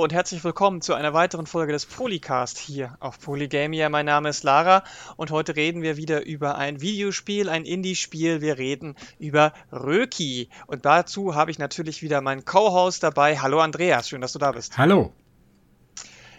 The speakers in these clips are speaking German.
Und herzlich willkommen zu einer weiteren Folge des Polycast hier auf Polygamia. Mein Name ist Lara und heute reden wir wieder über ein Videospiel, ein Indie-Spiel. Wir reden über Röki. Und dazu habe ich natürlich wieder meinen Co-Host dabei. Hallo Andreas, schön, dass du da bist. Hallo.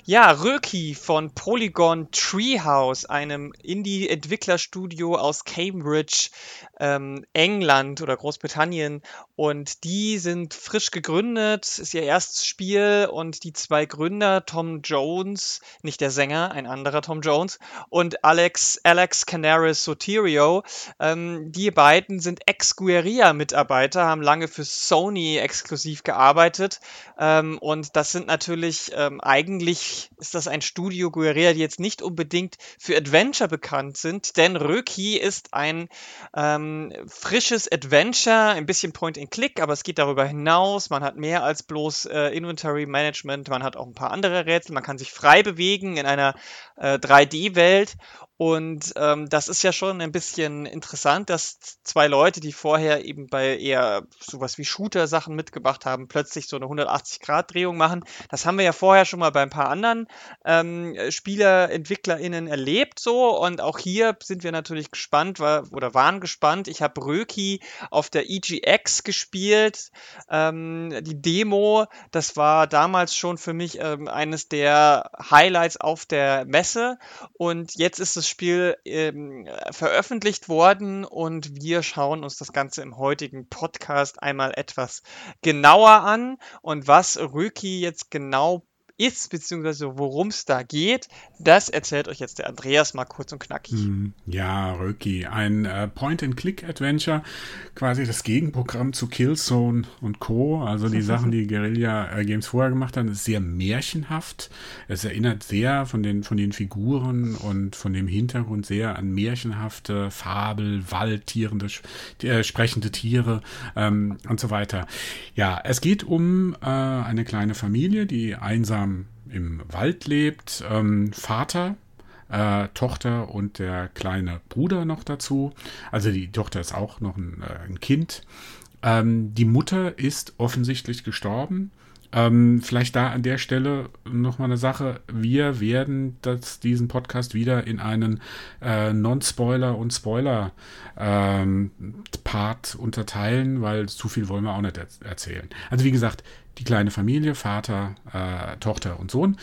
Ja, Röki von Polygon Treehouse, einem Indie-Entwicklerstudio aus Cambridge, ähm, England oder Großbritannien. Und die sind frisch gegründet, ist ihr erstes Spiel und die zwei Gründer, Tom Jones, nicht der Sänger, ein anderer Tom Jones, und Alex, Alex Canaris Soterio, ähm, die beiden sind Ex-Guerilla-Mitarbeiter, haben lange für Sony exklusiv gearbeitet. Ähm, und das sind natürlich ähm, eigentlich ist das ein Studio Guerilla, die jetzt nicht unbedingt für Adventure bekannt sind, denn Röki ist ein ähm, frisches Adventure, ein bisschen Point-and-Click, aber es geht darüber hinaus. Man hat mehr als bloß äh, Inventory Management, man hat auch ein paar andere Rätsel, man kann sich frei bewegen in einer äh, 3D-Welt und ähm, das ist ja schon ein bisschen interessant, dass zwei Leute, die vorher eben bei eher sowas wie Shooter-Sachen mitgebracht haben, plötzlich so eine 180-Grad-Drehung machen. Das haben wir ja vorher schon mal bei ein paar anderen ähm, Spieler, EntwicklerInnen erlebt so. Und auch hier sind wir natürlich gespannt war, oder waren gespannt. Ich habe Röki auf der EGX gespielt. Ähm, die Demo, das war damals schon für mich ähm, eines der Highlights auf der Messe. Und jetzt ist es Spiel ähm, veröffentlicht worden und wir schauen uns das Ganze im heutigen Podcast einmal etwas genauer an und was Röki jetzt genau ist, beziehungsweise worum es da geht, das erzählt euch jetzt der Andreas mal kurz und knackig. Hm, ja, Röki, ein äh, Point-and-Click-Adventure, quasi das Gegenprogramm zu Killzone und Co., also die Sachen, die Guerilla äh, Games vorher gemacht haben, ist sehr märchenhaft. Es erinnert sehr von den, von den Figuren und von dem Hintergrund sehr an märchenhafte Fabel, Waldtierende, äh, sprechende Tiere ähm, und so weiter. Ja, es geht um äh, eine kleine Familie, die einsam im Wald lebt. Ähm, Vater, äh, Tochter und der kleine Bruder noch dazu. Also die Tochter ist auch noch ein, äh, ein Kind. Ähm, die Mutter ist offensichtlich gestorben. Ähm, vielleicht da an der Stelle nochmal eine Sache. Wir werden das, diesen Podcast wieder in einen äh, Non-Spoiler- und Spoiler-Part ähm, unterteilen, weil zu viel wollen wir auch nicht er erzählen. Also wie gesagt, die kleine Familie, Vater, äh, Tochter und Sohn,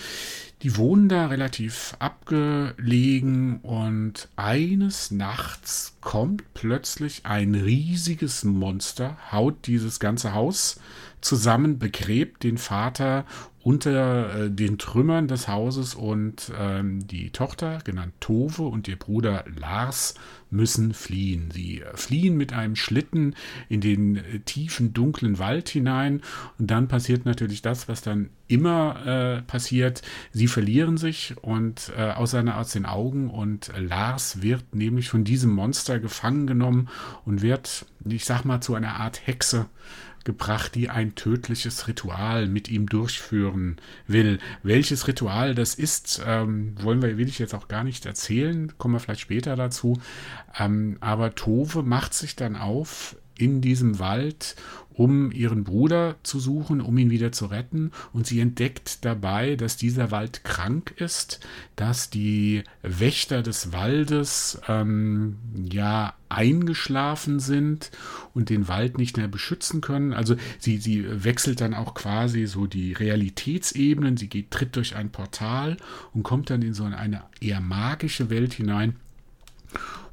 die wohnen da relativ abgelegen und eines Nachts kommt plötzlich ein riesiges Monster, haut dieses ganze Haus zusammen, begräbt den Vater unter äh, den Trümmern des Hauses und ähm, die Tochter, genannt Tove, und ihr Bruder Lars müssen fliehen. Sie äh, fliehen mit einem Schlitten in den äh, tiefen, dunklen Wald hinein und dann passiert natürlich das, was dann immer äh, passiert. Sie verlieren sich und äh, aus, seiner, aus den Augen und Lars wird nämlich von diesem Monster gefangen genommen und wird, ich sag mal, zu einer Art Hexe gebracht, die ein tödliches Ritual mit ihm durchführen will. Welches Ritual das ist, ähm, wollen wir, will ich jetzt auch gar nicht erzählen, kommen wir vielleicht später dazu. Ähm, aber Tove macht sich dann auf in diesem Wald um ihren Bruder zu suchen, um ihn wieder zu retten. Und sie entdeckt dabei, dass dieser Wald krank ist, dass die Wächter des Waldes ähm, ja eingeschlafen sind und den Wald nicht mehr beschützen können. Also sie, sie wechselt dann auch quasi so die Realitätsebenen. Sie geht, tritt durch ein Portal und kommt dann in so eine eher magische Welt hinein.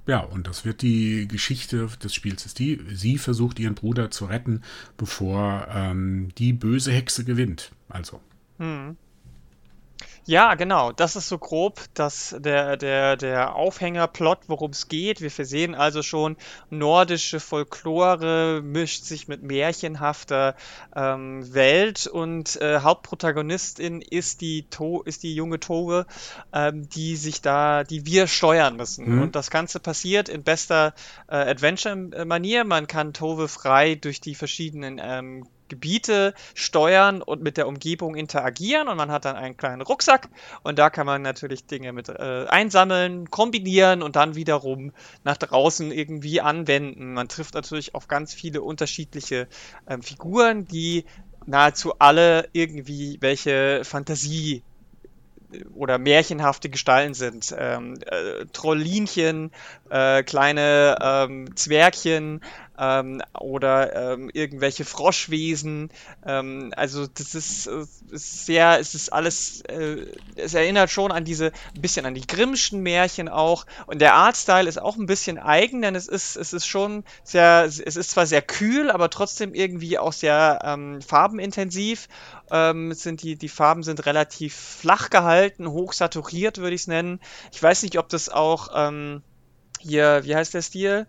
Ja, und das wird die Geschichte des Spiels. Ist die, sie versucht ihren Bruder zu retten, bevor ähm, die böse Hexe gewinnt. Also. Hm. Ja, genau. Das ist so grob das, der, der, der Aufhängerplot, worum es geht. Wir versehen also schon nordische Folklore mischt sich mit märchenhafter ähm, Welt und äh, Hauptprotagonistin ist die, to ist die junge Tove, ähm, die sich da, die wir steuern müssen. Mhm. Und das Ganze passiert in bester äh, Adventure-Manier. Man kann Tove frei durch die verschiedenen ähm, Gebiete steuern und mit der Umgebung interagieren und man hat dann einen kleinen Rucksack und da kann man natürlich Dinge mit äh, einsammeln, kombinieren und dann wiederum nach draußen irgendwie anwenden. Man trifft natürlich auf ganz viele unterschiedliche ähm, Figuren, die nahezu alle irgendwie welche Fantasie oder märchenhafte Gestalten sind. Ähm, äh, Trollinchen, äh, kleine ähm, Zwergchen, ähm, oder ähm, irgendwelche Froschwesen. Ähm, also das ist, äh, ist, sehr, es ist alles, äh, es erinnert schon an diese, ein bisschen an die Grimmschen Märchen auch. Und der Artstyle ist auch ein bisschen eigen, denn es ist, es ist schon sehr, es ist zwar sehr kühl, aber trotzdem irgendwie auch sehr ähm, farbenintensiv. Ähm, sind die, die Farben sind relativ flach gehalten, hoch saturiert, würde ich es nennen. Ich weiß nicht, ob das auch ähm, hier, wie heißt der Stil?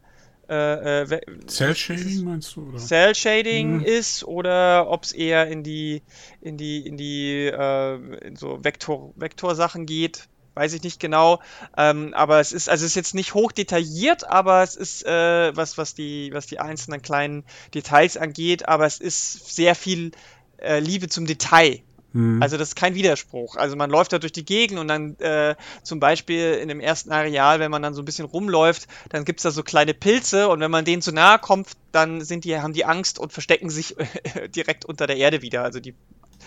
Äh, äh Cell Shading meinst du? Oder? Cell Shading mhm. ist oder ob es eher in die in die in die äh, in so Vektor Vektorsachen geht, weiß ich nicht genau. Ähm, aber es ist also es ist jetzt nicht hoch detailliert, aber es ist äh, was was die was die einzelnen kleinen Details angeht, aber es ist sehr viel äh, Liebe zum Detail Mhm. Also das ist kein Widerspruch. Also man läuft da durch die Gegend und dann äh, zum Beispiel in dem ersten Areal, wenn man dann so ein bisschen rumläuft, dann gibt es da so kleine Pilze und wenn man denen zu nahe kommt, dann sind die, haben die Angst und verstecken sich direkt unter der Erde wieder. Also die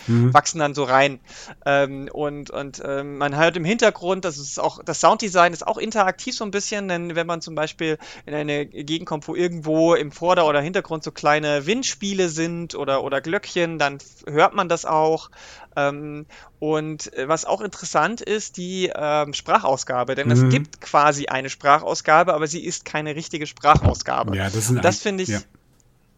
mhm. wachsen dann so rein. Ähm, und und ähm, man hört im Hintergrund, das ist auch, das Sounddesign ist auch interaktiv so ein bisschen, denn wenn man zum Beispiel in eine Gegend kommt, wo irgendwo im Vorder- oder Hintergrund so kleine Windspiele sind oder, oder Glöckchen, dann hört man das auch. Ähm, und äh, was auch interessant ist, die ähm, Sprachausgabe, denn mhm. es gibt quasi eine Sprachausgabe, aber sie ist keine richtige Sprachausgabe. Ja, das, das finde ich. Ja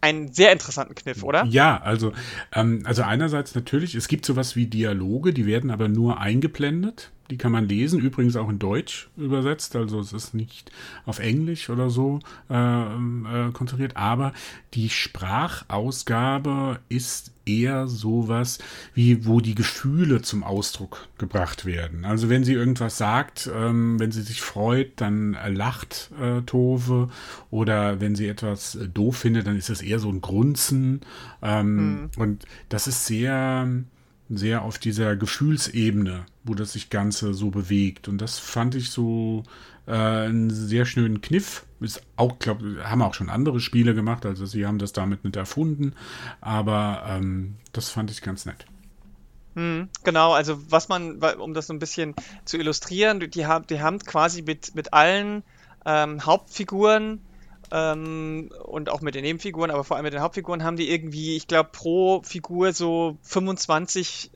einen sehr interessanten Kniff, oder? Ja, also, ähm, also einerseits natürlich, es gibt sowas wie Dialoge, die werden aber nur eingeblendet. Die kann man lesen, übrigens auch in Deutsch übersetzt, also es ist nicht auf Englisch oder so äh, äh, konzentriert, aber die Sprachausgabe ist eher sowas wie, wo die Gefühle zum Ausdruck gebracht werden. Also wenn sie irgendwas sagt, ähm, wenn sie sich freut, dann äh, lacht äh, Tove oder wenn sie etwas äh, doof findet, dann ist das eher so ein Grunzen ähm, mhm. und das ist sehr sehr auf dieser Gefühlsebene, wo das sich Ganze so bewegt. Und das fand ich so äh, einen sehr schönen Kniff. Ist auch, glaube haben auch schon andere Spiele gemacht, also sie haben das damit nicht erfunden, aber ähm, das fand ich ganz nett. Mhm, genau, also was man, um das so ein bisschen zu illustrieren, die haben, die haben quasi mit, mit allen ähm, Hauptfiguren ähm, und auch mit den Nebenfiguren, aber vor allem mit den Hauptfiguren haben die irgendwie, ich glaube, pro Figur so 25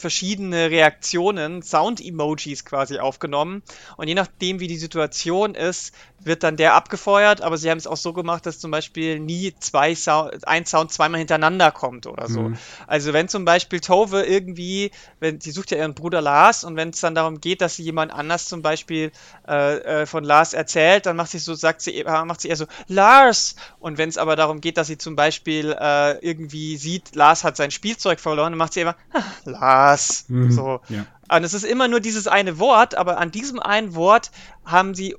verschiedene Reaktionen, Sound-Emojis quasi aufgenommen. Und je nachdem, wie die Situation ist, wird dann der abgefeuert. Aber sie haben es auch so gemacht, dass zum Beispiel nie zwei Sound, ein Sound zweimal hintereinander kommt oder so. Mhm. Also wenn zum Beispiel Tove irgendwie, wenn sie sucht ja ihren Bruder Lars und wenn es dann darum geht, dass sie jemand anders zum Beispiel äh, äh, von Lars erzählt, dann macht sie so, sagt sie, äh, macht sie eher so Lars. Und wenn es aber darum geht, dass sie zum Beispiel äh, irgendwie sieht, Lars hat sein Spielzeug verloren, dann macht sie immer ah, Lars was. Mhm, so. Ja. Und es ist immer nur dieses eine Wort, aber an diesem einen Wort haben sie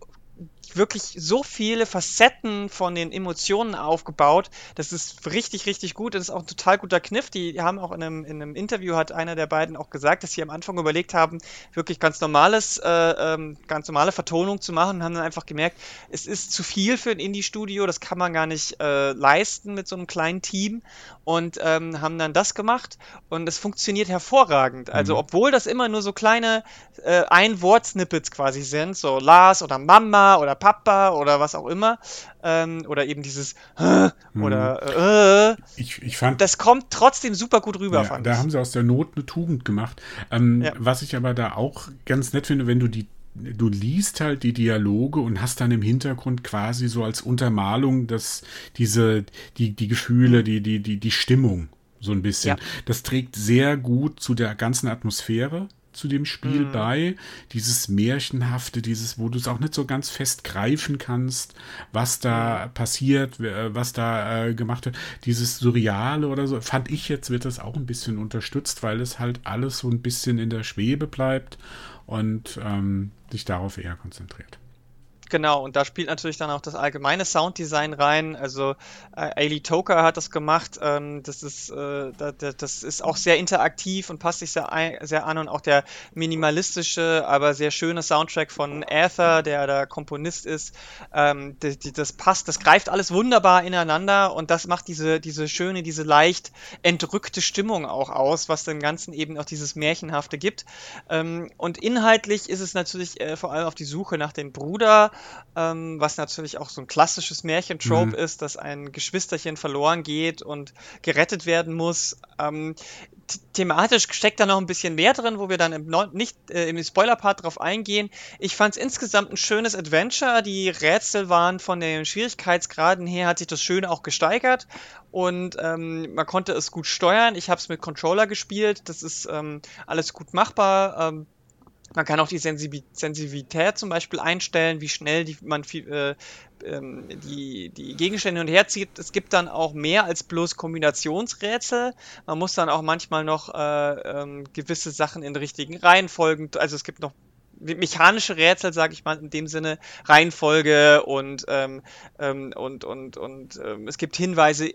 wirklich so viele Facetten von den Emotionen aufgebaut. Das ist richtig, richtig gut. Das ist auch ein total guter Kniff. Die haben auch in einem, in einem Interview hat einer der beiden auch gesagt, dass sie am Anfang überlegt haben, wirklich ganz normales, äh, ähm, ganz normale Vertonung zu machen und haben dann einfach gemerkt, es ist zu viel für ein Indie-Studio, das kann man gar nicht äh, leisten mit so einem kleinen Team und ähm, haben dann das gemacht und es funktioniert hervorragend. Also, mhm. obwohl das immer nur so kleine äh, Ein-Wort-Snippets quasi sind, so Lars oder Mama oder Papa oder was auch immer. Ähm, oder eben dieses hm. oder äh, ich, ich fand, das kommt trotzdem super gut rüber, ja, Da ich. haben sie aus der Not eine Tugend gemacht. Ähm, ja. Was ich aber da auch ganz nett finde, wenn du die du liest halt die Dialoge und hast dann im Hintergrund quasi so als Untermalung das, diese, die, die Gefühle, die, die, die, die Stimmung so ein bisschen. Ja. Das trägt sehr gut zu der ganzen Atmosphäre zu dem Spiel mhm. bei. Dieses Märchenhafte, dieses, wo du es auch nicht so ganz fest greifen kannst, was da mhm. passiert, was da äh, gemacht wird. Dieses Surreale oder so, fand ich jetzt, wird das auch ein bisschen unterstützt, weil es halt alles so ein bisschen in der Schwebe bleibt und ähm, sich darauf eher konzentriert. Genau, und da spielt natürlich dann auch das allgemeine Sounddesign rein. Also äh, Ailey Toker hat das gemacht. Ähm, das, ist, äh, da, das ist auch sehr interaktiv und passt sich sehr, sehr an. Und auch der minimalistische, aber sehr schöne Soundtrack von Arthur, der der Komponist ist, ähm, die, die, das passt, das greift alles wunderbar ineinander und das macht diese, diese schöne, diese leicht entrückte Stimmung auch aus, was dem Ganzen eben auch dieses Märchenhafte gibt. Ähm, und inhaltlich ist es natürlich äh, vor allem auf die Suche nach dem Bruder ähm, was natürlich auch so ein klassisches Märchentrope mhm. ist, dass ein Geschwisterchen verloren geht und gerettet werden muss. Ähm, thematisch steckt da noch ein bisschen mehr drin, wo wir dann im nicht äh, im Spoiler-Part drauf eingehen. Ich fand es insgesamt ein schönes Adventure. Die Rätsel waren von den Schwierigkeitsgraden her, hat sich das schön auch gesteigert und ähm, man konnte es gut steuern. Ich habe es mit Controller gespielt. Das ist ähm, alles gut machbar. Ähm, man kann auch die Sensibilität zum Beispiel einstellen, wie schnell die, man äh, ähm, die, die Gegenstände hin und her zieht. Es gibt dann auch mehr als bloß Kombinationsrätsel. Man muss dann auch manchmal noch äh, ähm, gewisse Sachen in richtigen Reihenfolgen, also es gibt noch mechanische Rätsel, sage ich mal in dem Sinne, Reihenfolge und ähm, ähm, und und und ähm, es gibt Hinweise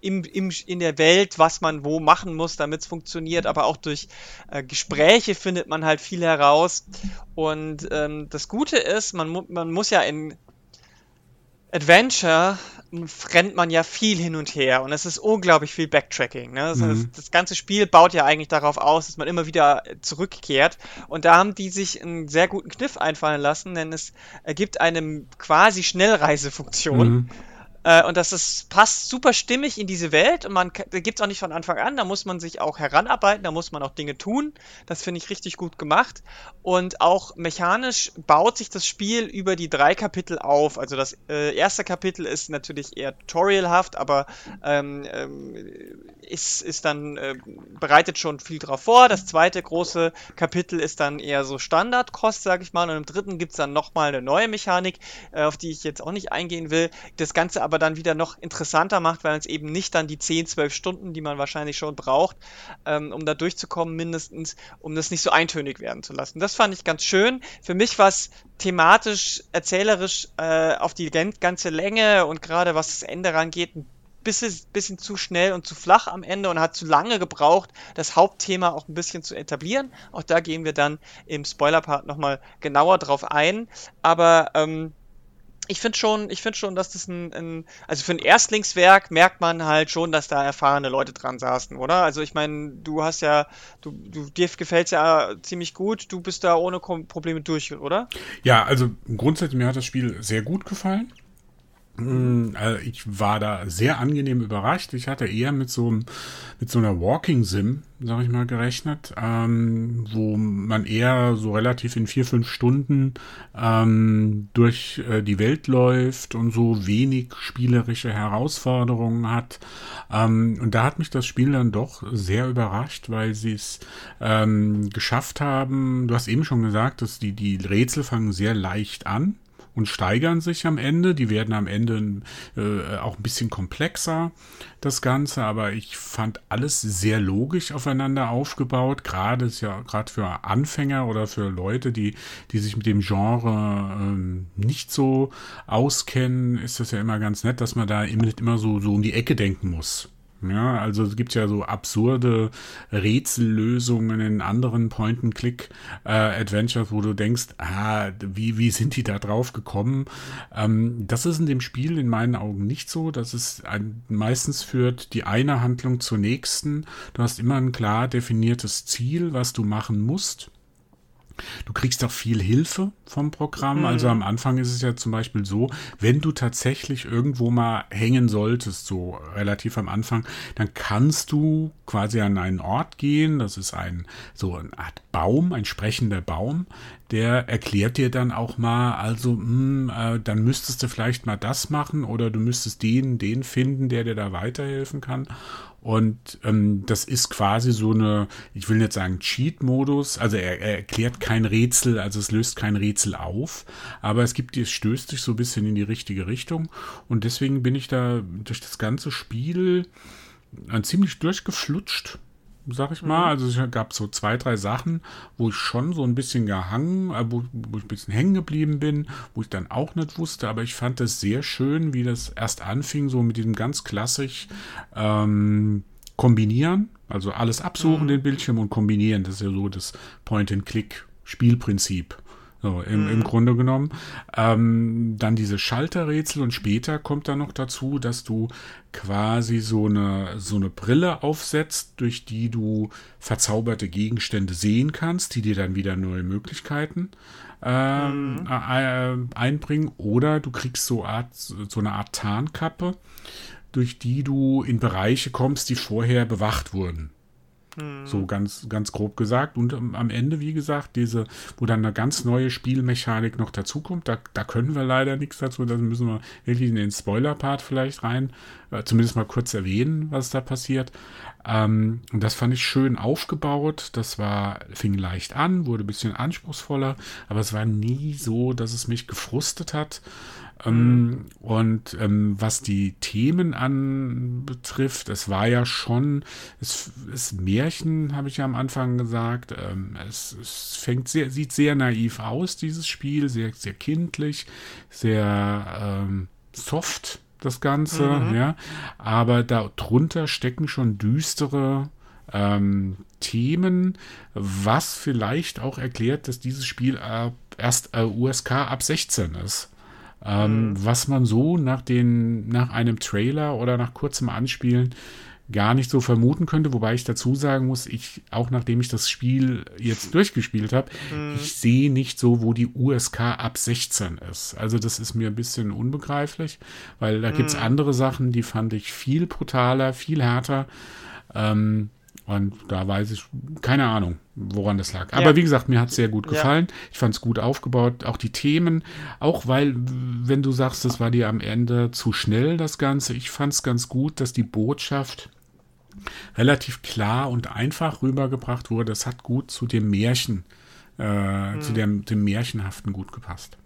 im, im, in der Welt, was man wo machen muss, damit es funktioniert, aber auch durch äh, Gespräche findet man halt viel heraus. Und ähm, das Gute ist, man, man muss ja in Adventure rennt man ja viel hin und her und es ist unglaublich viel Backtracking. Ne? Das, mhm. heißt, das, ganze Spiel baut ja eigentlich darauf aus, dass man immer wieder zurückkehrt. Und da haben die sich einen sehr guten Kniff einfallen lassen, denn es gibt eine quasi Schnellreisefunktion. Mhm. Äh, und das ist, passt super stimmig in diese Welt und man gibt es auch nicht von Anfang an, da muss man sich auch heranarbeiten, da muss man auch Dinge tun. Das finde ich richtig gut gemacht. Und auch mechanisch baut sich das Spiel über die drei Kapitel auf. Also das äh, erste Kapitel ist natürlich eher tutorialhaft, aber ähm, ähm, ist, ist dann, äh, bereitet schon viel drauf vor. Das zweite große Kapitel ist dann eher so Standardkost, sage ich mal. Und im dritten gibt es dann nochmal eine neue Mechanik, äh, auf die ich jetzt auch nicht eingehen will. Das Ganze aber dann wieder noch interessanter macht, weil es eben nicht dann die 10, 12 Stunden, die man wahrscheinlich schon braucht, ähm, um da durchzukommen, mindestens, um das nicht so eintönig werden zu lassen. Das fand ich ganz schön. Für mich war es thematisch, erzählerisch äh, auf die ganze Länge und gerade was das Ende rangeht, ein bisschen, bisschen zu schnell und zu flach am Ende und hat zu lange gebraucht, das Hauptthema auch ein bisschen zu etablieren. Auch da gehen wir dann im Spoiler-Part nochmal genauer drauf ein. Aber ähm, ich finde schon, ich finde schon, dass das ein, ein, also für ein Erstlingswerk merkt man halt schon, dass da erfahrene Leute dran saßen, oder? Also ich meine, du hast ja, du, du dir gefällt's ja ziemlich gut, du bist da ohne Probleme durch, oder? Ja, also grundsätzlich mir hat das Spiel sehr gut gefallen. Mm, also ich war da sehr angenehm überrascht. Ich hatte eher mit so, mit so einer Walking Sim, sag ich mal, gerechnet, ähm, wo man eher so relativ in vier, fünf Stunden ähm, durch äh, die Welt läuft und so wenig spielerische Herausforderungen hat. Ähm, und da hat mich das Spiel dann doch sehr überrascht, weil sie es ähm, geschafft haben. Du hast eben schon gesagt, dass die, die Rätsel fangen sehr leicht an und steigern sich am Ende. Die werden am Ende äh, auch ein bisschen komplexer, das Ganze, aber ich fand alles sehr logisch aufeinander aufgebaut. Gerade ist ja gerade für Anfänger oder für Leute, die, die sich mit dem Genre ähm, nicht so auskennen, ist das ja immer ganz nett, dass man da immer, immer so, so um die Ecke denken muss. Ja, also es gibt ja so absurde Rätsellösungen in anderen Point-and-Click-Adventures, äh, wo du denkst, ah, wie, wie sind die da drauf gekommen? Ähm, das ist in dem Spiel in meinen Augen nicht so. Das ist ein, meistens führt die eine Handlung zur nächsten. Du hast immer ein klar definiertes Ziel, was du machen musst. Du kriegst auch viel Hilfe vom Programm. Mhm. Also am Anfang ist es ja zum Beispiel so, wenn du tatsächlich irgendwo mal hängen solltest, so relativ am Anfang, dann kannst du quasi an einen Ort gehen. Das ist ein so eine Art Baum, ein sprechender Baum. Der erklärt dir dann auch mal, also mh, hm, äh, dann müsstest du vielleicht mal das machen oder du müsstest den, den finden, der dir da weiterhelfen kann. Und ähm, das ist quasi so eine, ich will nicht sagen Cheat-Modus, also er, er, erklärt kein Rätsel, also es löst kein Rätsel auf, aber es gibt, es stößt dich so ein bisschen in die richtige Richtung. Und deswegen bin ich da durch das ganze Spiel äh, ziemlich durchgeflutscht sag ich mal. Mhm. Also es gab so zwei, drei Sachen, wo ich schon so ein bisschen gehangen, äh, wo, wo, ich ein bisschen hängen geblieben bin, wo ich dann auch nicht wusste, aber ich fand es sehr schön, wie das erst anfing, so mit diesem ganz klassisch ähm, Kombinieren, also alles absuchen, mhm. den Bildschirm und kombinieren. Das ist ja so das Point-and-Click-Spielprinzip. So, im, mhm. im Grunde genommen. Ähm, dann diese Schalterrätsel und später kommt dann noch dazu, dass du quasi so eine, so eine Brille aufsetzt, durch die du verzauberte Gegenstände sehen kannst, die dir dann wieder neue Möglichkeiten ähm, mhm. äh, einbringen. Oder du kriegst so, Art, so eine Art Tarnkappe, durch die du in Bereiche kommst, die vorher bewacht wurden. So mhm. ganz, ganz grob gesagt. Und am Ende, wie gesagt, diese, wo dann eine ganz neue Spielmechanik noch dazukommt, da, da können wir leider nichts dazu. Da müssen wir wirklich in den Spoiler-Part vielleicht rein, äh, zumindest mal kurz erwähnen, was da passiert. Ähm, und das fand ich schön aufgebaut. Das war, fing leicht an, wurde ein bisschen anspruchsvoller, aber es war nie so, dass es mich gefrustet hat. Ähm, und ähm, was die Themen anbetrifft, es war ja schon, es ist Märchen, habe ich ja am Anfang gesagt. Ähm, es, es, fängt sehr, sieht sehr naiv aus, dieses Spiel, sehr, sehr kindlich, sehr ähm, soft, das Ganze, mhm. ja. Aber darunter stecken schon düstere ähm, Themen, was vielleicht auch erklärt, dass dieses Spiel äh, erst äh, USK ab 16 ist. Ähm, mhm. Was man so nach, den, nach einem Trailer oder nach kurzem Anspielen gar nicht so vermuten könnte, wobei ich dazu sagen muss, ich, auch nachdem ich das Spiel jetzt durchgespielt habe, mhm. ich sehe nicht so, wo die USK ab 16 ist. Also das ist mir ein bisschen unbegreiflich, weil da mhm. gibt es andere Sachen, die fand ich viel brutaler, viel härter. Ähm, und da weiß ich, keine Ahnung, woran das lag. Aber ja. wie gesagt, mir hat es sehr gut gefallen. Ja. Ich fand es gut aufgebaut. Auch die Themen, auch weil, wenn du sagst, das war dir am Ende zu schnell, das Ganze, ich fand es ganz gut, dass die Botschaft relativ klar und einfach rübergebracht wurde. Das hat gut zu dem Märchen, äh, hm. zu dem, dem Märchenhaften gut gepasst.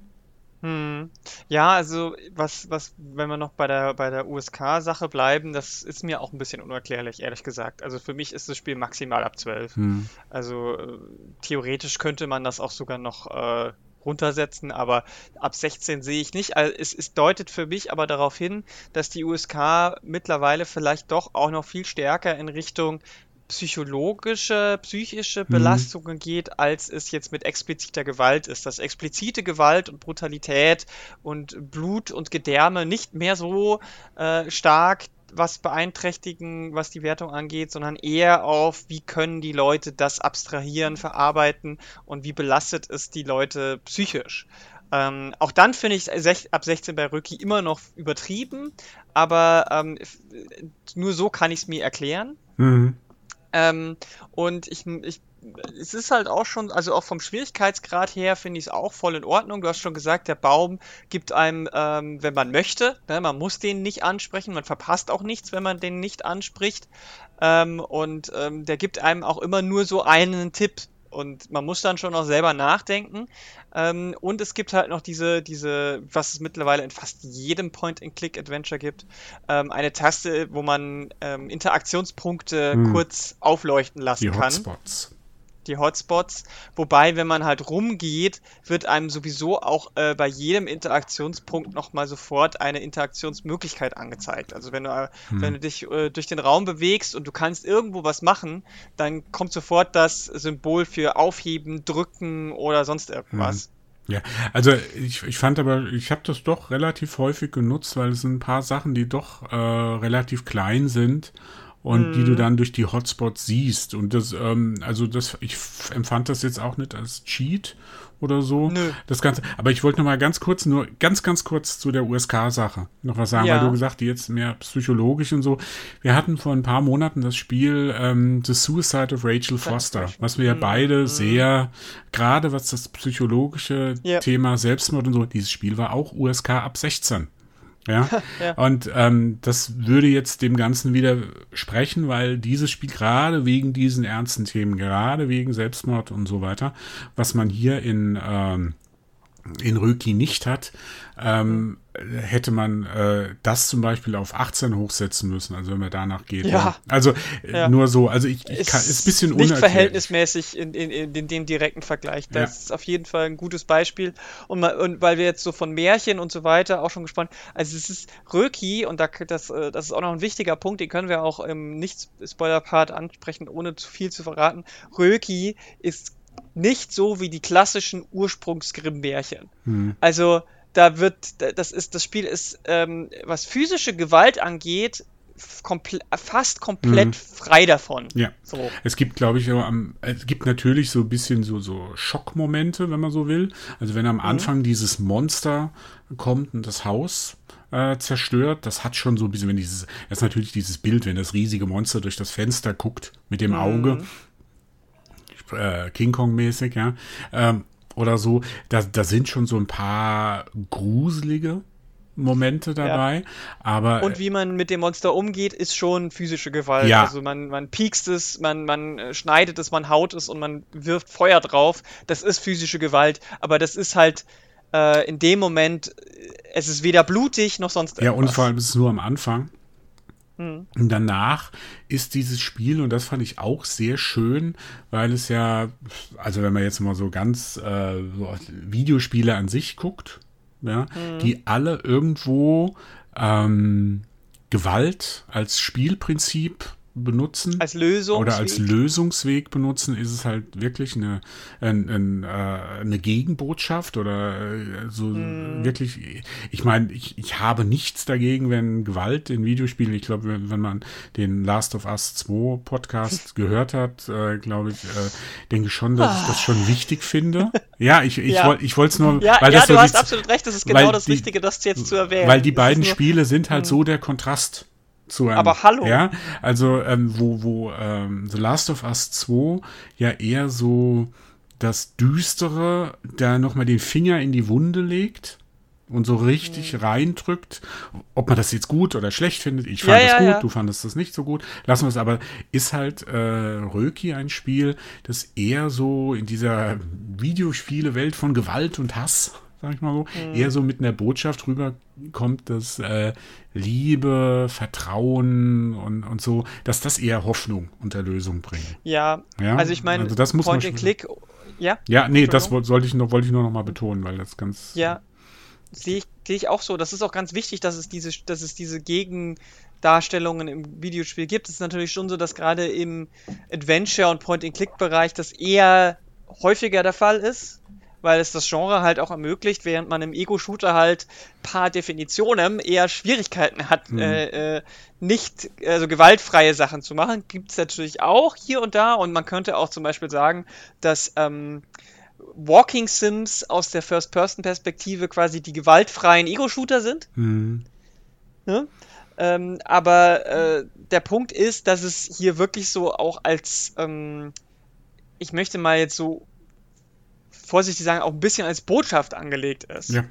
Hm. Ja, also was, was, wenn wir noch bei der, bei der USK-Sache bleiben, das ist mir auch ein bisschen unerklärlich, ehrlich gesagt. Also für mich ist das Spiel maximal ab 12. Hm. Also äh, theoretisch könnte man das auch sogar noch äh, runtersetzen, aber ab 16 sehe ich nicht. Also es, es deutet für mich aber darauf hin, dass die USK mittlerweile vielleicht doch auch noch viel stärker in Richtung psychologische, psychische mhm. Belastungen mhm. geht, als es jetzt mit expliziter Gewalt ist. Dass explizite Gewalt und Brutalität und Blut und Gedärme nicht mehr so äh, stark was beeinträchtigen, was die Wertung angeht, sondern eher auf, wie können die Leute das abstrahieren, verarbeiten und wie belastet es die Leute psychisch. Ähm, auch dann finde ich ab 16 bei Röki immer noch übertrieben, aber ähm, nur so kann ich es mir erklären. Mhm. Ähm, und ich, ich, es ist halt auch schon, also auch vom Schwierigkeitsgrad her finde ich es auch voll in Ordnung. Du hast schon gesagt, der Baum gibt einem, ähm, wenn man möchte, ne, man muss den nicht ansprechen, man verpasst auch nichts, wenn man den nicht anspricht. Ähm, und ähm, der gibt einem auch immer nur so einen Tipp. Und man muss dann schon auch selber nachdenken. Ähm, und es gibt halt noch diese, diese, was es mittlerweile in fast jedem Point-and-Click-Adventure gibt, ähm, eine Taste, wo man ähm, Interaktionspunkte hm. kurz aufleuchten lassen Die kann. Hotspots die Hotspots. Wobei, wenn man halt rumgeht, wird einem sowieso auch äh, bei jedem Interaktionspunkt nochmal sofort eine Interaktionsmöglichkeit angezeigt. Also wenn du, äh, hm. wenn du dich äh, durch den Raum bewegst und du kannst irgendwo was machen, dann kommt sofort das Symbol für Aufheben, Drücken oder sonst irgendwas. Hm. Ja, also ich, ich fand aber, ich habe das doch relativ häufig genutzt, weil es sind ein paar Sachen, die doch äh, relativ klein sind und mhm. die du mhm. dann durch die Hotspots siehst. Und das, ähm, also das, ich empfand das jetzt auch nicht als Cheat oder so. Nö. Das Ganze. Aber ich wollte noch mal ganz kurz, nur ganz, ganz kurz zu der USK-Sache noch was sagen, ja. weil du gesagt, die jetzt mehr psychologisch und so. Wir hatten vor ein paar Monaten das Spiel ähm, The Suicide of Rachel Foster, was wir ja beide mhm. sehr, gerade was das psychologische ja. Thema Selbstmord und so, dieses Spiel war auch USK ab 16. Ja? ja. Und ähm, das würde jetzt dem Ganzen widersprechen, weil dieses Spiel gerade wegen diesen ernsten Themen, gerade wegen Selbstmord und so weiter, was man hier in ähm, in Röki nicht hat, ähm, hätte man äh, das zum Beispiel auf 18 hochsetzen müssen, also wenn man danach geht. Ja. Also äh, Ja. nur so, also ich, ich ist, kann, ist ein bisschen nicht unerklärlich. verhältnismäßig in, in, in, in dem direkten Vergleich. Das Ja. ist auf jeden Fall ein gutes Beispiel. Und, mal, und weil wir jetzt so von Märchen und so weiter auch schon gespannt, also es ist Röki und da, das, äh, das ist auch noch ein wichtiger Punkt, den können wir auch im Nicht-Spoiler-Part ansprechen, ohne zu viel zu verraten. Röki ist nicht so wie die klassischen Ursprungs-Grimm-Märchen. Hm. Also da wird, das ist, das Spiel ist, ähm, was physische Gewalt angeht, komple fast komplett Mhm. frei davon. Ja. So. Es gibt, glaube ich, am, es gibt natürlich so ein bisschen so, so Schockmomente, wenn man so will. Also wenn am Anfang dieses Monster kommt und das Haus äh, zerstört, das hat schon so ein bisschen, wenn dieses, das ist natürlich dieses Bild, wenn das riesige Monster durch das Fenster guckt mit dem Auge, äh, King Kong-mäßig, ja, ähm, oder so, da, da sind schon so ein paar gruselige Momente dabei, aber Und wie man mit dem Monster umgeht, ist schon physische Gewalt. Ja. Also man, man piekst es, man, man äh, schneidet es, man haut es und man wirft Feuer drauf. Das ist physische Gewalt, aber das ist halt äh, in dem Moment, äh, es ist weder blutig noch sonst Ja, und irgendwas. vor allem ist es nur am Anfang. Hm. Und danach ist dieses Spiel, und das fand ich auch sehr schön, weil es ja, also wenn man jetzt mal so ganz äh, so Videospiele an sich guckt, ja, Hm. die alle irgendwo ähm, Gewalt als Spielprinzip benutzen als Lösung. oder als Lösungsweg benutzen, ist es halt wirklich eine, ein, ein, äh, eine Gegenbotschaft oder äh, so Hm. wirklich, ich meine, ich, ich habe nichts dagegen, wenn Gewalt in Videospielen, ich glaube, wenn, wenn man den Last of Us 2 Podcast gehört hat, äh, glaube ich, äh, denke schon, dass ich das schon wichtig finde. Ja, ich, ich Ja. wollte ich wollte es nur, Ja, weil ja das so du hast die- absolut recht, das ist genau das die- Richtige, das jetzt zu erwähnen. weil die ist beiden Spiele sind halt so der Kontrast zu einem. Aber hallo. Ja, also ähm, wo, wo ähm, The Last of Us 2 ja eher so das Düstere da nochmal den Finger in die Wunde legt und so richtig Mhm. reindrückt. Ob man das jetzt gut oder schlecht findet, ich fand Ja, das ja, gut, ja. du fandest das nicht so gut. Lassen wir es aber, ist halt äh, Röki ein Spiel, das eher so in dieser Videospiele-Welt von Gewalt und Hass, sag ich mal so, Mhm. eher so mit einer Botschaft rüberkommt, dass äh, Liebe, Vertrauen und, und so, dass das eher Hoffnung und Erlösung bringt. Ja, Ja, also ich meine, also das muss man Point schon- and Click, ja, Ja, nee, das Entschuldigung. woll- sollte ich noch, wollte ich nur noch mal betonen, weil das ganz. Ja, sehe ich, sehe ich auch so. Das ist auch ganz wichtig, dass es diese, dass es diese Gegendarstellungen im Videospiel gibt. Es ist natürlich schon so, dass gerade im Adventure- und Point-and-Click-Bereich das eher häufiger der Fall ist, weil es das Genre halt auch ermöglicht, während man im Ego-Shooter halt par Definitionem eher Schwierigkeiten hat, Mhm. äh, äh, nicht, also gewaltfreie Sachen zu machen. Gibt es natürlich auch hier und da und man könnte auch zum Beispiel sagen, dass ähm, Walking Sims aus der First-Person-Perspektive quasi die gewaltfreien Ego-Shooter sind. Hm, Ne? Ähm, aber äh, der Punkt ist, dass es hier wirklich so auch als, ähm, ich möchte mal jetzt so vorsichtig sagen, auch ein bisschen als Botschaft angelegt ist. ja.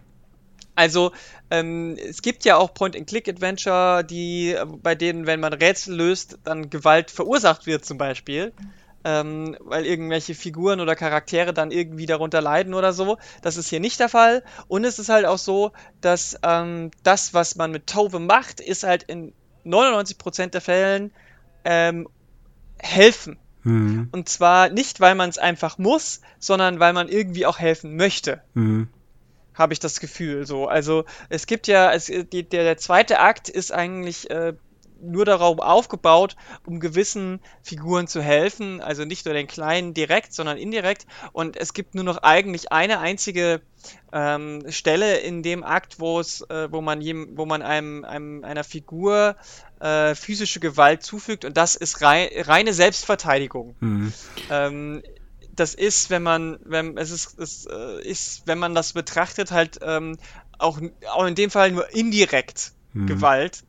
Also, ähm, es gibt ja auch Point-and-Click-Adventure, die, äh, bei denen, wenn man Rätsel löst, dann Gewalt verursacht wird, zum Beispiel. Ähm, weil irgendwelche Figuren oder Charaktere dann irgendwie darunter leiden oder so. Das ist hier nicht der Fall. Und es ist halt auch so, dass ähm, das, was man mit Tove macht, ist halt in 99% der Fällen ähm, helfen. Hm, Und zwar nicht, weil man es einfach muss, sondern weil man irgendwie auch helfen möchte hm, habe ich das Gefühl so. Also es gibt ja, es, die, der, der zweite Akt ist eigentlich äh, nur darauf aufgebaut, um gewissen Figuren zu helfen, also nicht nur den kleinen direkt, sondern indirekt. Und es gibt nur noch eigentlich eine einzige ähm, Stelle in dem Akt, wo es, äh, wo man jem, wo man einem, einem einer Figur äh, physische Gewalt zufügt, und das ist rei reine Selbstverteidigung. hm, Ähm, das ist, wenn man, wenn es ist, es äh, ist, wenn man das betrachtet, halt ähm, auch, auch in dem Fall nur indirekt hm. Gewalt.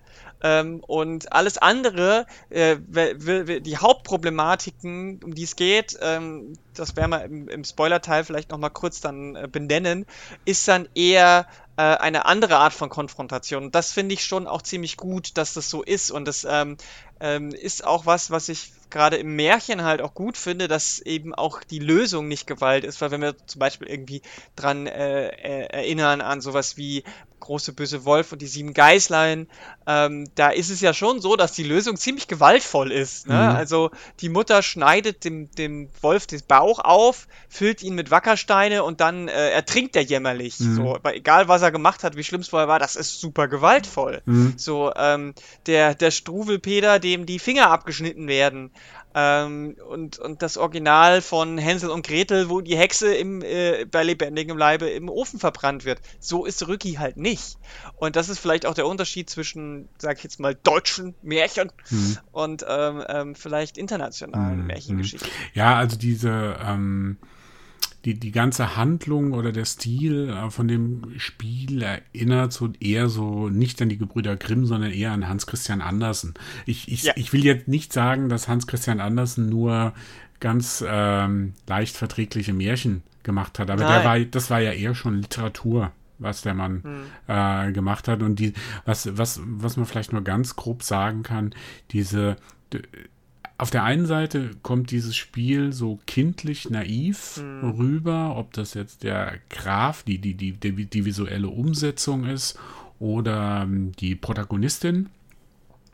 Ähm, und alles andere, äh, die Hauptproblematiken, um die es geht, ähm, das werden wir im, im Spoiler-Teil vielleicht nochmal kurz dann äh, benennen, ist dann eher äh, eine andere Art von Konfrontation. Das finde ich schon auch ziemlich gut, dass das so ist. Und das ähm, ähm, ist auch was, was ich gerade im Märchen halt auch gut finde, dass eben auch die Lösung nicht Gewalt ist, weil wenn wir zum Beispiel irgendwie dran äh, äh erinnern an sowas wie große böse Wolf und die sieben Geißlein, ähm, da ist es ja schon so, dass die Lösung ziemlich gewaltvoll ist. Ne? Mhm. Also die Mutter schneidet dem, dem Wolf den Bauch auf, füllt ihn mit Wackersteine und dann äh, ertrinkt er jämmerlich. Mhm. So, egal was er gemacht hat, wie schlimm es vorher war, das ist super gewaltvoll. Mhm. So, ähm, der, der Struwelpeter, dem die Finger abgeschnitten werden. Ähm, und, und das Original von Hänsel und Gretel, wo die Hexe im, äh, bei lebendigem Leibe im Ofen verbrannt wird. So ist Rücki halt nicht. Und das ist vielleicht auch der Unterschied zwischen, sag ich jetzt mal, deutschen Märchen mhm. und ähm, ähm, vielleicht internationalen mhm. Märchengeschichten. Ja, also diese ähm, die, die ganze Handlung oder der Stil äh, von dem Spiel erinnert so eher so nicht an die Gebrüder Grimm, sondern eher an Hans Christian Andersen. Ich, ich, ja. ich will jetzt nicht sagen, dass Hans Christian Andersen nur ganz ähm, leicht verträgliche Märchen gemacht hat, aber der war, das war ja eher schon Literatur was der Mann hm. äh, gemacht hat und die was was was man vielleicht nur ganz grob sagen kann diese auf der einen Seite kommt dieses Spiel so kindlich naiv mhm. rüber, ob das jetzt der Graf, die, die, die, die, die visuelle Umsetzung ist oder ähm, die Protagonistin.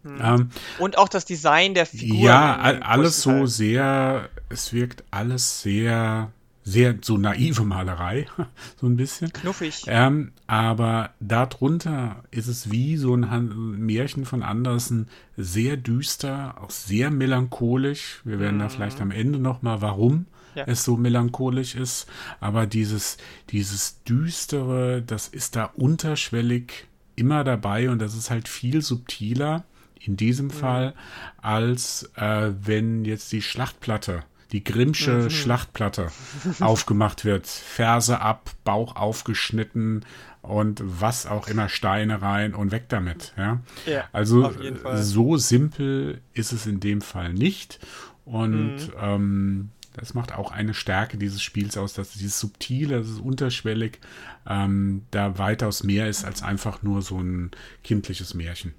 Mhm. Ähm, Und auch das Design der Figur. Ja, alles so sehr, es wirkt alles sehr sehr so naive Malerei, so ein bisschen. Knuffig. Ähm, aber darunter ist es wie so ein Han Märchen von Andersen, sehr düster, auch sehr melancholisch. Wir werden mhm. da vielleicht am Ende nochmal, warum ja. es so melancholisch ist. Aber dieses, dieses Düstere, das ist da unterschwellig immer dabei und das ist halt viel subtiler in diesem mhm. Fall, als äh, wenn jetzt die Schlachtplatte die Grimmsche mhm. Schlachtplatte aufgemacht wird. Ferse ab, Bauch aufgeschnitten und was auch immer, Steine rein und weg damit. Ja? ja also so simpel ist es in dem Fall nicht. Und mhm. ähm, das macht auch eine Stärke dieses Spiels aus, dass dieses Subtile, das ist unterschwellig, ähm, da weitaus mehr ist als einfach nur so ein kindliches Märchen.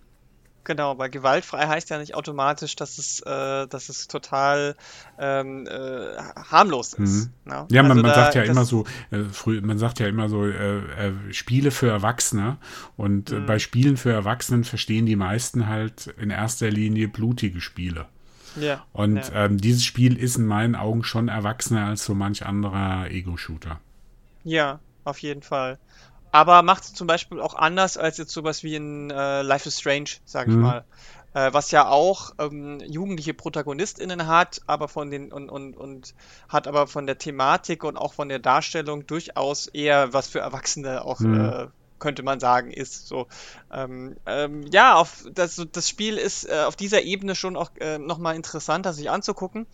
Genau, weil gewaltfrei heißt ja nicht automatisch, dass es, äh, dass es total ähm, äh, harmlos ist. Mhm. Ne? Ja, man, also man sagt ja immer so, äh, früh, man sagt ja immer so, äh, äh, Spiele für Erwachsene. Und äh, mhm. bei Spielen für Erwachsenen verstehen die meisten halt in erster Linie blutige Spiele. Ja. Und ja. Ähm, dieses Spiel ist in meinen Augen schon erwachsener als so manch anderer Ego-Shooter. Ja, auf jeden Fall aber macht es zum Beispiel auch anders als jetzt sowas wie in äh, Life is Strange, sag ich mhm. mal. Äh, was ja auch ähm, jugendliche ProtagonistInnen hat, aber von den und, und, und hat aber von der Thematik und auch von der Darstellung durchaus eher was für Erwachsene auch mhm. äh, könnte man sagen, ist so. Ähm, ähm, ja, auf das, das Spiel ist äh, auf dieser Ebene schon auch äh, nochmal interessanter, sich anzugucken.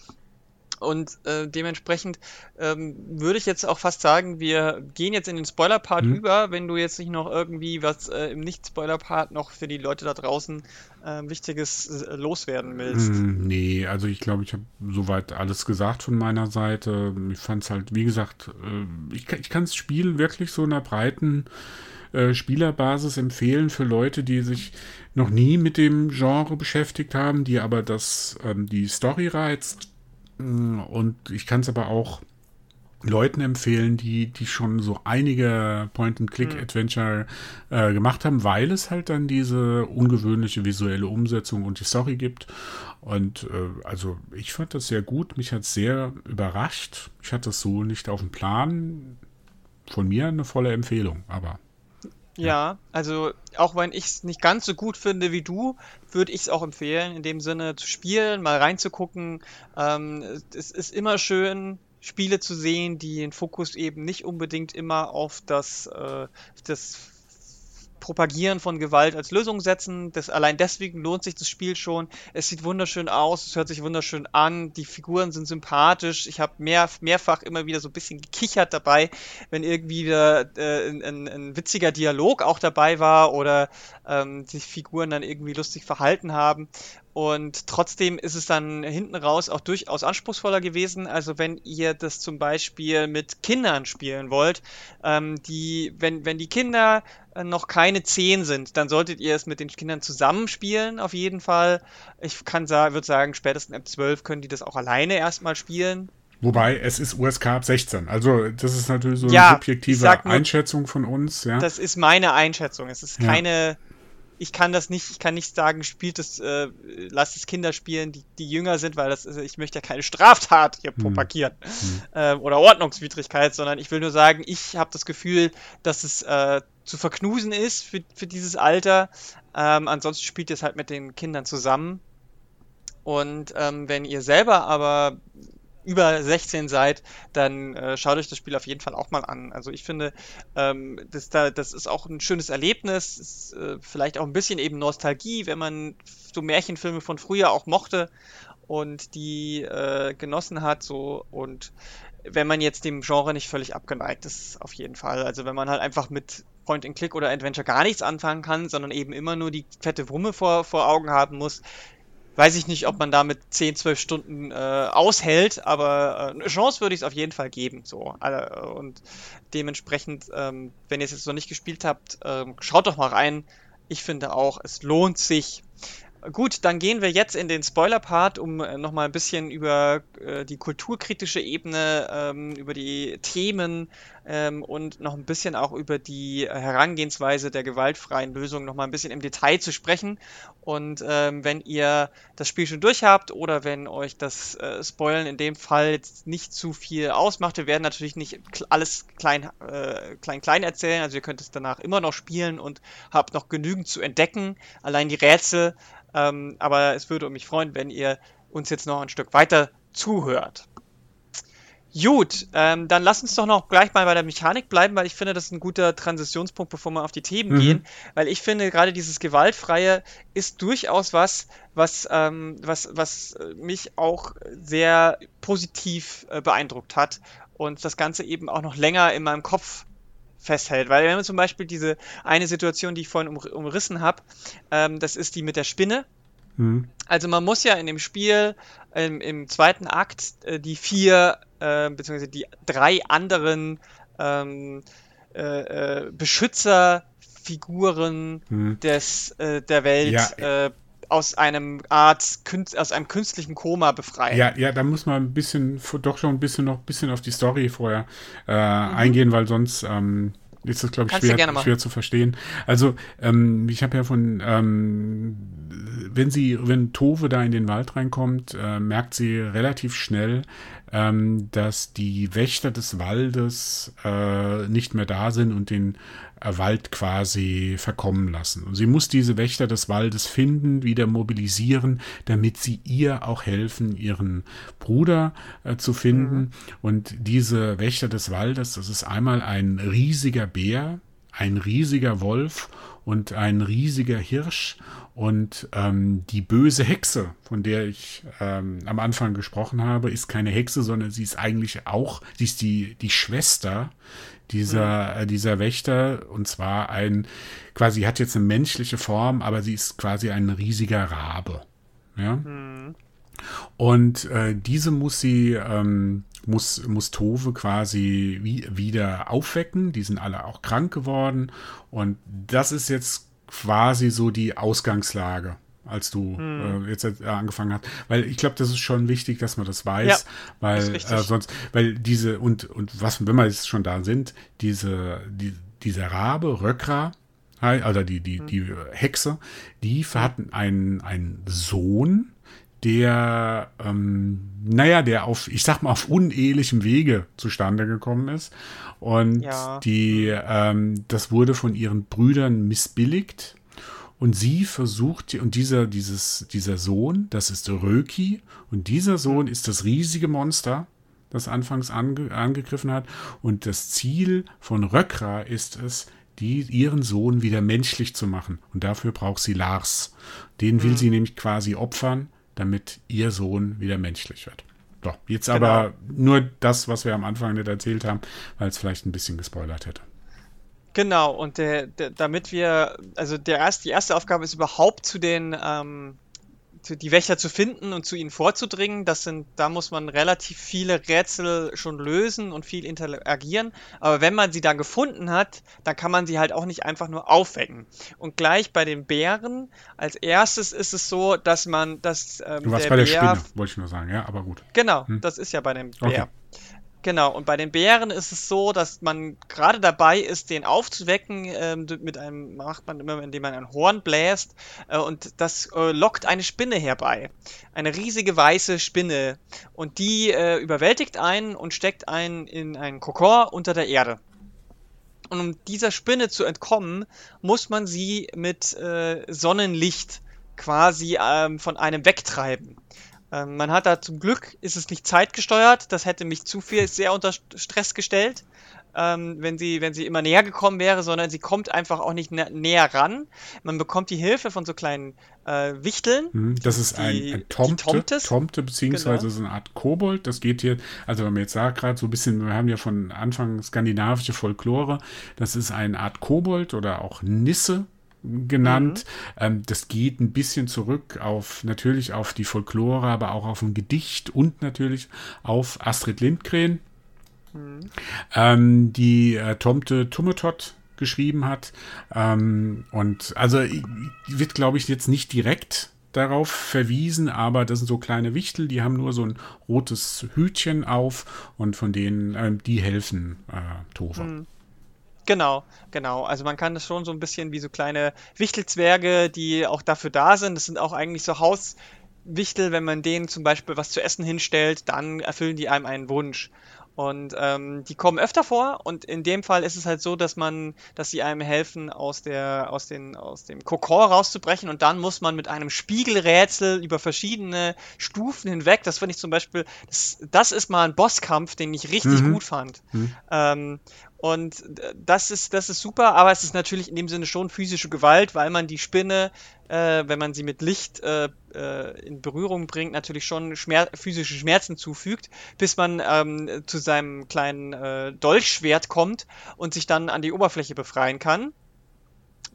Und äh, dementsprechend ähm, würde ich jetzt auch fast sagen, wir gehen jetzt in den Spoiler-Part mhm. über, wenn du jetzt nicht noch irgendwie was äh, im Nicht-Spoiler-Part noch für die Leute da draußen äh, Wichtiges äh, loswerden willst. Mm, nee, also ich glaube, ich habe soweit alles gesagt von meiner Seite. Ich fand es halt, wie gesagt, äh, ich, ich kann das Spiel wirklich so in einer breiten äh, Spielerbasis empfehlen für Leute, die sich noch nie mit dem Genre beschäftigt haben, die aber das, ähm, die Story reizt und ich kann es aber auch Leuten empfehlen, die, die schon so einige Point-and-Click-Adventure äh, gemacht haben, weil es halt dann diese ungewöhnliche visuelle Umsetzung und die Story gibt. Und äh, also ich fand das sehr gut, mich hat es sehr überrascht. Ich hatte es so nicht auf dem Plan. Von mir eine volle Empfehlung, aber ja, also auch wenn ich es nicht ganz so gut finde wie du, würde ich es auch empfehlen, in dem Sinne zu spielen, mal reinzugucken. Ähm, es ist immer schön, Spiele zu sehen, die den Fokus eben nicht unbedingt immer auf das, äh, das Propagieren von Gewalt als Lösung setzen. Das, allein deswegen lohnt sich das Spiel schon. Es sieht wunderschön aus, es hört sich wunderschön an, die Figuren sind sympathisch. Ich habe mehr, mehrfach immer wieder so ein bisschen gekichert dabei, wenn irgendwie wieder, äh, ein, ein, witziger Dialog auch dabei war oder ähm, die Figuren dann irgendwie lustig verhalten haben. Und trotzdem ist es dann hinten raus auch durchaus anspruchsvoller gewesen. Also wenn ihr das zum Beispiel mit Kindern spielen wollt, ähm, die, wenn, wenn die Kinder äh, noch keine 10 sind, dann solltet ihr es mit den Kindern zusammenspielen, auf jeden Fall. Ich kann sagen, würde sagen, spätestens ab 12 können die das auch alleine erstmal spielen. Wobei es ist USK ab 16. Also das ist natürlich so ja, eine subjektive nur, Einschätzung von uns. Ja. Das ist meine Einschätzung. Es ist keine, ja. Ich kann das nicht, ich kann nicht sagen, spielt es, äh, lasst es Kinder spielen, die, die jünger sind, weil das ist, ich möchte ja keine Straftat hier hm. propagieren hm. äh, oder Ordnungswidrigkeit, sondern ich will nur sagen, ich habe das Gefühl, dass es äh, zu verknusen ist für, für dieses Alter. Ähm, ansonsten spielt ihr es halt mit den Kindern zusammen. Und ähm, wenn ihr selber aber über 16 seid, dann äh, schaut euch das Spiel auf jeden Fall auch mal an. Also ich finde, ähm, das, da, das ist auch ein schönes Erlebnis, ist, äh, vielleicht auch ein bisschen eben Nostalgie, wenn man so Märchenfilme von früher auch mochte und die äh, genossen hat, so und wenn man jetzt dem Genre nicht völlig abgeneigt ist, auf jeden Fall. Also wenn man halt einfach mit Point-and-Click oder Adventure gar nichts anfangen kann, sondern eben immer nur die fette Wumme vor, vor Augen haben muss, weiß ich nicht, ob man damit 10, 12 Stunden äh, aushält, aber äh, eine Chance würde ich es auf jeden Fall geben. So. Und dementsprechend, ähm, wenn ihr es jetzt noch nicht gespielt habt, ähm, schaut doch mal rein. Ich finde auch, es lohnt sich. Gut, dann gehen wir jetzt in den Spoiler-Part, um äh, nochmal ein bisschen über äh, die kulturkritische Ebene, ähm, über die Themen ähm, und noch ein bisschen auch über die Herangehensweise der gewaltfreien Lösung nochmal ein bisschen im Detail zu sprechen. Und ähm, wenn ihr das Spiel schon durch habt oder wenn euch das äh, Spoilen in dem Fall jetzt nicht zu viel ausmacht, wir werden natürlich nicht alles klein, äh, klein, klein erzählen. Also ihr könnt es danach immer noch spielen und habt noch genügend zu entdecken. Allein die Rätsel ähm, aber es würde mich freuen, wenn ihr uns jetzt noch ein Stück weiter zuhört. Gut, ähm, dann lass uns doch noch gleich mal bei der Mechanik bleiben, weil ich finde, das ist ein guter Transitionspunkt, bevor wir auf die Themen mhm. gehen. Weil ich finde, gerade dieses Gewaltfreie ist durchaus was, was, ähm, was, was mich auch sehr positiv äh, beeindruckt hat und das Ganze eben auch noch länger in meinem Kopf festhält. Weil wenn man zum Beispiel diese eine Situation, die ich vorhin um, umrissen habe, ähm, das ist die mit der Spinne. Mhm. Also man muss ja in dem Spiel ähm, im zweiten Akt äh, die vier äh, beziehungsweise die drei anderen ähm, äh, äh, Beschützerfiguren mhm. des äh, der Welt ja. Aus einem Art aus einem künstlichen Koma befreien. Ja, ja, da muss man ein bisschen doch schon ein bisschen noch ein bisschen auf die Story vorher äh, mhm. eingehen, weil sonst ähm, ist das glaube ich schwer, schwer zu verstehen. Also ähm, ich habe ja von ähm, wenn sie wenn Tove da in den Wald reinkommt, äh, merkt sie relativ schnell, ähm, dass die Wächter des Waldes äh, nicht mehr da sind und den äh, Wald quasi verkommen lassen. Und sie muss diese Wächter des Waldes finden, wieder mobilisieren, damit sie ihr auch helfen, ihren Bruder äh, zu finden. Mhm. Und diese Wächter des Waldes, das ist einmal ein riesiger Bär, ein riesiger Wolf und ein riesiger Hirsch und ähm, die böse Hexe, von der ich ähm, am Anfang gesprochen habe, ist keine Hexe, sondern sie ist eigentlich auch, sie ist die, die Schwester dieser, mhm. äh, dieser Wächter. Und zwar ein, quasi hat jetzt eine menschliche Form, aber sie ist quasi ein riesiger Rabe. Ja. Mhm. Und äh, diese muss sie, ähm, muss, muss Tove quasi wie, wieder aufwecken. Die sind alle auch krank geworden. Und das ist jetzt quasi so die Ausgangslage, als du hm. äh, jetzt äh, angefangen hast. Weil ich glaube, das ist schon wichtig, dass man das weiß, ja, weil äh, sonst, weil diese und und was, wenn wir jetzt schon da sind, diese die, dieser Rabe Röckra, also die die hm. die Hexe, die hatten einen einen Sohn, der, ähm, naja, der auf, ich sag mal, auf unehelichem Wege zustande gekommen ist. Und ja. die, ähm, das wurde von ihren Brüdern missbilligt. Und sie versucht, und dieser, dieses, dieser Sohn, das ist Röki, und dieser Sohn ist das riesige Monster, das anfangs ange, angegriffen hat. Und das Ziel von Röckra ist es, die, ihren Sohn wieder menschlich zu machen. Und dafür braucht sie Lars. Den will mhm. sie nämlich quasi opfern, damit ihr Sohn wieder menschlich wird. So, jetzt genau. aber nur das, was wir am Anfang nicht erzählt haben, weil es vielleicht ein bisschen gespoilert hätte. Genau, und der, der, damit wir, also der erste, die erste Aufgabe ist überhaupt zu den, ähm, die Wächter zu finden und zu ihnen vorzudringen. Das sind, da muss man relativ viele Rätsel schon lösen und viel interagieren. Aber wenn man sie dann gefunden hat, dann kann man sie halt auch nicht einfach nur aufwecken. Und gleich bei den Bären, als erstes ist es so, dass man, dass ähm, du warst der bei der Bär, Spinne, wollte ich nur sagen, ja, aber gut. Genau, hm. das ist ja bei dem Bär. Okay. Genau, und bei den Bären ist es so, dass man gerade dabei ist, den aufzuwecken. Ähm, mit einem macht man immer, indem man ein Horn bläst. Äh, und das äh, lockt eine Spinne herbei. Eine riesige weiße Spinne. Und die äh, überwältigt einen und steckt einen in einen Kokon unter der Erde. Und um dieser Spinne zu entkommen, muss man sie mit äh, Sonnenlicht quasi ähm, von einem wegtreiben. Ähm, man hat da zum Glück, ist es nicht zeitgesteuert, das hätte mich zu viel sehr unter Stress gestellt, ähm, wenn, sie, wenn sie immer näher gekommen wäre, sondern sie kommt einfach auch nicht nä näher ran. Man bekommt die Hilfe von so kleinen äh, Wichteln. Mhm, das ist ein, ein Tomte, Tomte, beziehungsweise genau. so eine Art Kobold. Das geht hier, also wenn man jetzt sagt, gerade so ein bisschen, wir haben ja von Anfang skandinavische Folklore, das ist eine Art Kobold oder auch Nisse, genannt. Mhm. Ähm, das geht ein bisschen zurück auf natürlich auf die Folklore, aber auch auf ein Gedicht und natürlich auf Astrid Lindgren, mhm. ähm, die äh, Tomte Tummetot geschrieben hat. Ähm, und also wird, glaube ich, jetzt nicht direkt darauf verwiesen, aber das sind so kleine Wichtel, die haben nur so ein rotes Hütchen auf und von denen, äh, die helfen äh, Tova. Mhm. Genau, genau. Also man kann das schon so ein bisschen wie so kleine Wichtelzwerge, die auch dafür da sind. Das sind auch eigentlich so Hauswichtel, wenn man denen zum Beispiel was zu essen hinstellt, dann erfüllen die einem einen Wunsch. Und ähm, die kommen öfter vor und in dem Fall ist es halt so, dass man, dass sie einem helfen, aus der, aus den, aus dem Kokon rauszubrechen und dann muss man mit einem Spiegelrätsel über verschiedene Stufen hinweg. Das finde ich zum Beispiel, das, das, ist mal ein Bosskampf, den ich richtig mhm. gut fand. Mhm. Ähm, und das ist, das ist super, aber es ist natürlich in dem Sinne schon physische Gewalt, weil man die Spinne, äh, wenn man sie mit Licht äh, äh, in Berührung bringt, natürlich schon Schmer physische Schmerzen zufügt, bis man ähm, zu seinem kleinen äh, Dolchschwert kommt und sich dann an die Oberfläche befreien kann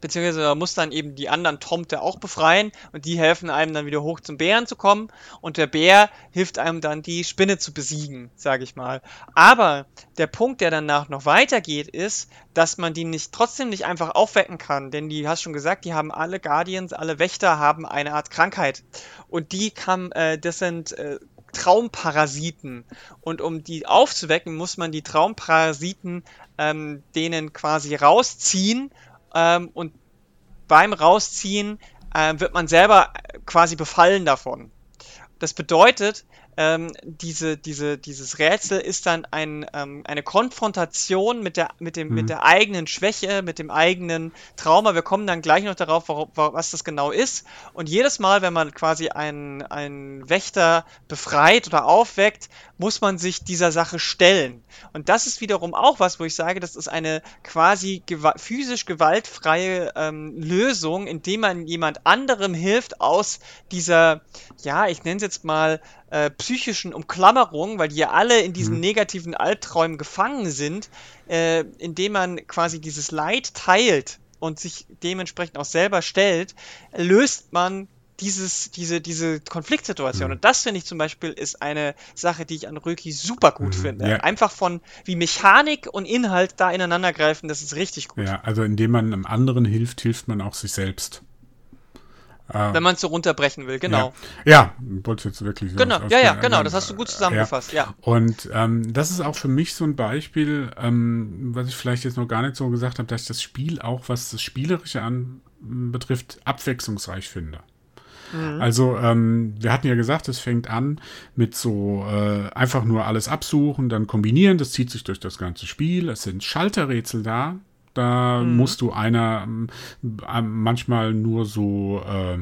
beziehungsweise man muss dann eben die anderen Tomte auch befreien und die helfen einem dann wieder hoch zum Bären zu kommen und der Bär hilft einem dann die Spinne zu besiegen, sage ich mal. Aber der Punkt, der danach noch weitergeht, ist, dass man die nicht trotzdem nicht einfach aufwecken kann, denn die hast schon gesagt, die haben alle Guardians, alle Wächter haben eine Art Krankheit und die kann, äh, das sind äh, Traumparasiten. Und um die aufzuwecken, muss man die Traumparasiten ähm, denen quasi rausziehen ähm, und beim Rausziehen äh, wird man selber quasi befallen davon. Das bedeutet, ähm, diese, diese, dieses Rätsel ist dann ein, ähm, eine Konfrontation mit der, mit, dem, mhm. mit der eigenen Schwäche, mit dem eigenen Trauma. Wir kommen dann gleich noch darauf, warum, was das genau ist. Und jedes Mal, wenn man quasi einen, einen Wächter befreit oder aufweckt, muss man sich dieser Sache stellen. Und das ist wiederum auch was, wo ich sage, das ist eine quasi gewa physisch gewaltfreie ähm, Lösung, indem man jemand anderem hilft aus dieser, ja, ich nenne es jetzt mal, äh, psychischen Umklammerung, weil die ja alle in diesen mhm. negativen Albträumen gefangen sind, äh, indem man quasi dieses Leid teilt und sich dementsprechend auch selber stellt, löst man dieses, diese, diese Konfliktsituation. Mhm. Und das finde ich zum Beispiel ist eine Sache, die ich an Röki super gut mhm. finde. Ja. Einfach von wie Mechanik und Inhalt da ineinander greifen, das ist richtig gut. Ja, also indem man einem anderen hilft, hilft man auch sich selbst. Ähm, Wenn man es so runterbrechen will, genau. Ja, ja wollte jetzt wirklich. Genau, ja, ja, genau, das hast du gut zusammengefasst, ja. ja. Und ähm, das ist auch für mich so ein Beispiel, ähm, was ich vielleicht jetzt noch gar nicht so gesagt habe, dass ich das Spiel auch, was das Spielerische anbetrifft, abwechslungsreich finde. Mhm. Also, ähm, wir hatten ja gesagt, es fängt an mit so äh, einfach nur alles absuchen, dann kombinieren, das zieht sich durch das ganze Spiel. Es sind Schalterrätsel da, da mhm. musst du einer äh, manchmal nur so äh,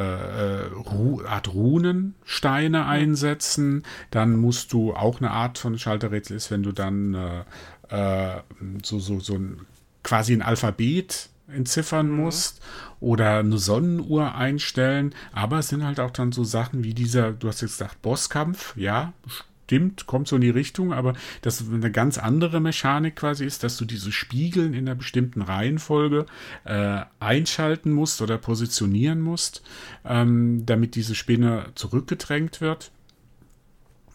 äh, Ru Art Runensteine mhm. einsetzen. Dann musst du auch eine Art von Schalterrätsel ist, wenn du dann äh, äh so, so, so ein, quasi ein Alphabet entziffern mhm. musst oder eine Sonnenuhr einstellen. Aber es sind halt auch dann so Sachen wie dieser, du hast jetzt gesagt, Bosskampf, ja, stimmt, kommt so in die Richtung, aber dass eine ganz andere Mechanik quasi ist, dass du diese Spiegeln in einer bestimmten Reihenfolge äh, einschalten musst oder positionieren musst, ähm, damit diese Spinne zurückgedrängt wird.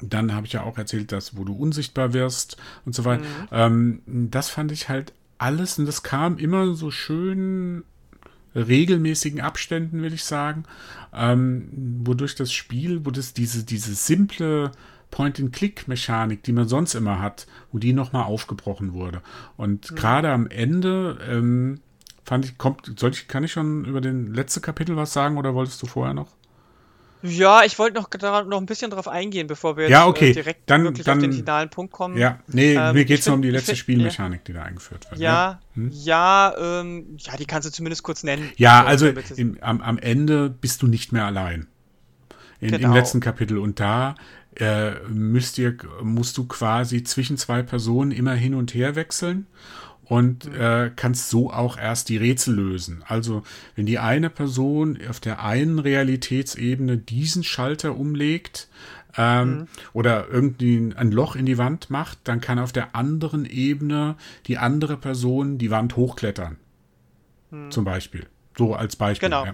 Dann habe ich ja auch erzählt, dass wo du unsichtbar wirst und so weiter. Mhm. Ähm, das fand ich halt alles und das kam immer so schön regelmäßigen Abständen, will ich sagen, ähm, wodurch das Spiel, wo das diese, diese simple Point-and-Click-Mechanik, die man sonst immer hat, wo die nochmal aufgebrochen wurde. Und mhm. gerade am Ende ähm, fand ich, kommt, soll ich, kann ich schon über den letzte Kapitel was sagen oder wolltest du vorher noch? Ja, ich wollte noch, noch ein bisschen drauf eingehen, bevor wir jetzt ja, okay. äh, direkt dann, wirklich dann, auf den finalen Punkt kommen. Ja, nee, ähm, mir geht es nur um die letzte find, Spielmechanik, ja. die da eingeführt wird. Ja, ja, hm? ja, ähm, ja, die kannst du zumindest kurz nennen. Ja, also im, am, am Ende bist du nicht mehr allein. In, genau. Im letzten Kapitel. Und da äh, müsst ihr, musst du quasi zwischen zwei Personen immer hin und her wechseln und mhm. äh, kannst so auch erst die Rätsel lösen. Also wenn die eine Person auf der einen Realitätsebene diesen Schalter umlegt ähm, mhm. oder irgendwie ein Loch in die Wand macht, dann kann auf der anderen Ebene die andere Person die Wand hochklettern. Mhm. Zum Beispiel. So als Beispiel. Genau. Ja.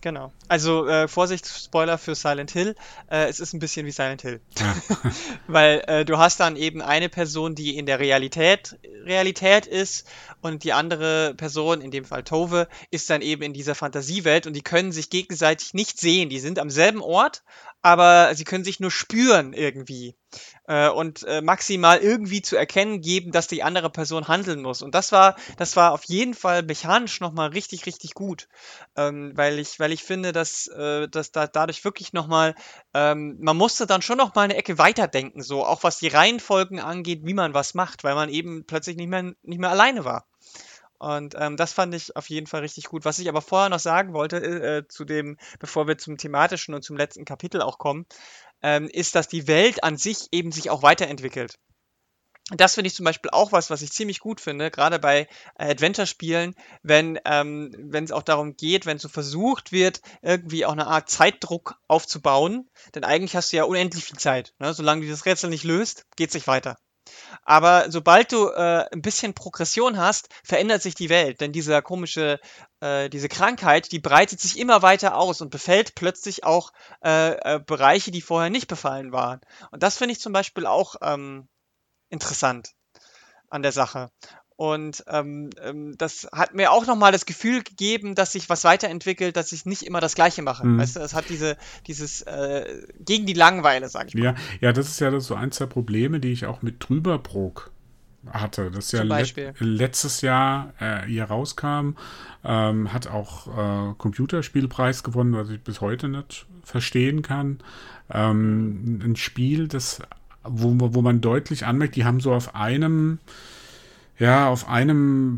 Genau. Also äh, Vorsicht, Spoiler für Silent Hill. Äh, es ist ein bisschen wie Silent Hill. Ja. Weil äh, du hast dann eben eine Person, die in der Realität Realität ist und die andere Person, in dem Fall Tove, ist dann eben in dieser Fantasiewelt und die können sich gegenseitig nicht sehen. Die sind am selben Ort, aber sie können sich nur spüren irgendwie äh, und äh, maximal irgendwie zu erkennen geben, dass die andere Person handeln muss. Und das war, das war auf jeden Fall mechanisch nochmal richtig, richtig gut, ähm, weil ich, weil ich finde, dass, äh, dass da dadurch wirklich nochmal, ähm, man musste dann schon nochmal eine Ecke weiterdenken, so auch was die Reihenfolgen angeht, wie man was macht, weil man eben plötzlich nicht mehr, nicht mehr alleine war. Und ähm, das fand ich auf jeden Fall richtig gut. Was ich aber vorher noch sagen wollte, äh, zu dem, bevor wir zum thematischen und zum letzten Kapitel auch kommen, ähm, ist, dass die Welt an sich eben sich auch weiterentwickelt. Das finde ich zum Beispiel auch was, was ich ziemlich gut finde, gerade bei äh, Adventure-Spielen, wenn ähm, wenn es auch darum geht, wenn so versucht wird, irgendwie auch eine Art Zeitdruck aufzubauen, denn eigentlich hast du ja unendlich viel Zeit. Ne? Solange du das Rätsel nicht löst, geht es nicht weiter. Aber sobald du äh, ein bisschen Progression hast, verändert sich die Welt. Denn diese komische, äh, diese Krankheit, die breitet sich immer weiter aus und befällt plötzlich auch äh, äh Bereiche, die vorher nicht befallen waren. Und das finde ich zum Beispiel auch ähm, interessant an der Sache. Und ähm, ähm, das hat mir auch nochmal das Gefühl gegeben, dass sich was weiterentwickelt, dass ich nicht immer das Gleiche mache. Mhm. Weißt du, es hat diese, dieses äh, gegen die Langeweile, sag ich mal. Ja, ja, das ist ja so eins der Probleme, die ich auch mit Trüberbrook hatte. Das ja let letztes Jahr äh, hier rauskam, ähm, hat auch äh, Computerspielpreis gewonnen, was ich bis heute nicht verstehen kann. Ähm, ein Spiel, das, wo, wo man deutlich anmerkt, die haben so auf einem ja, auf einem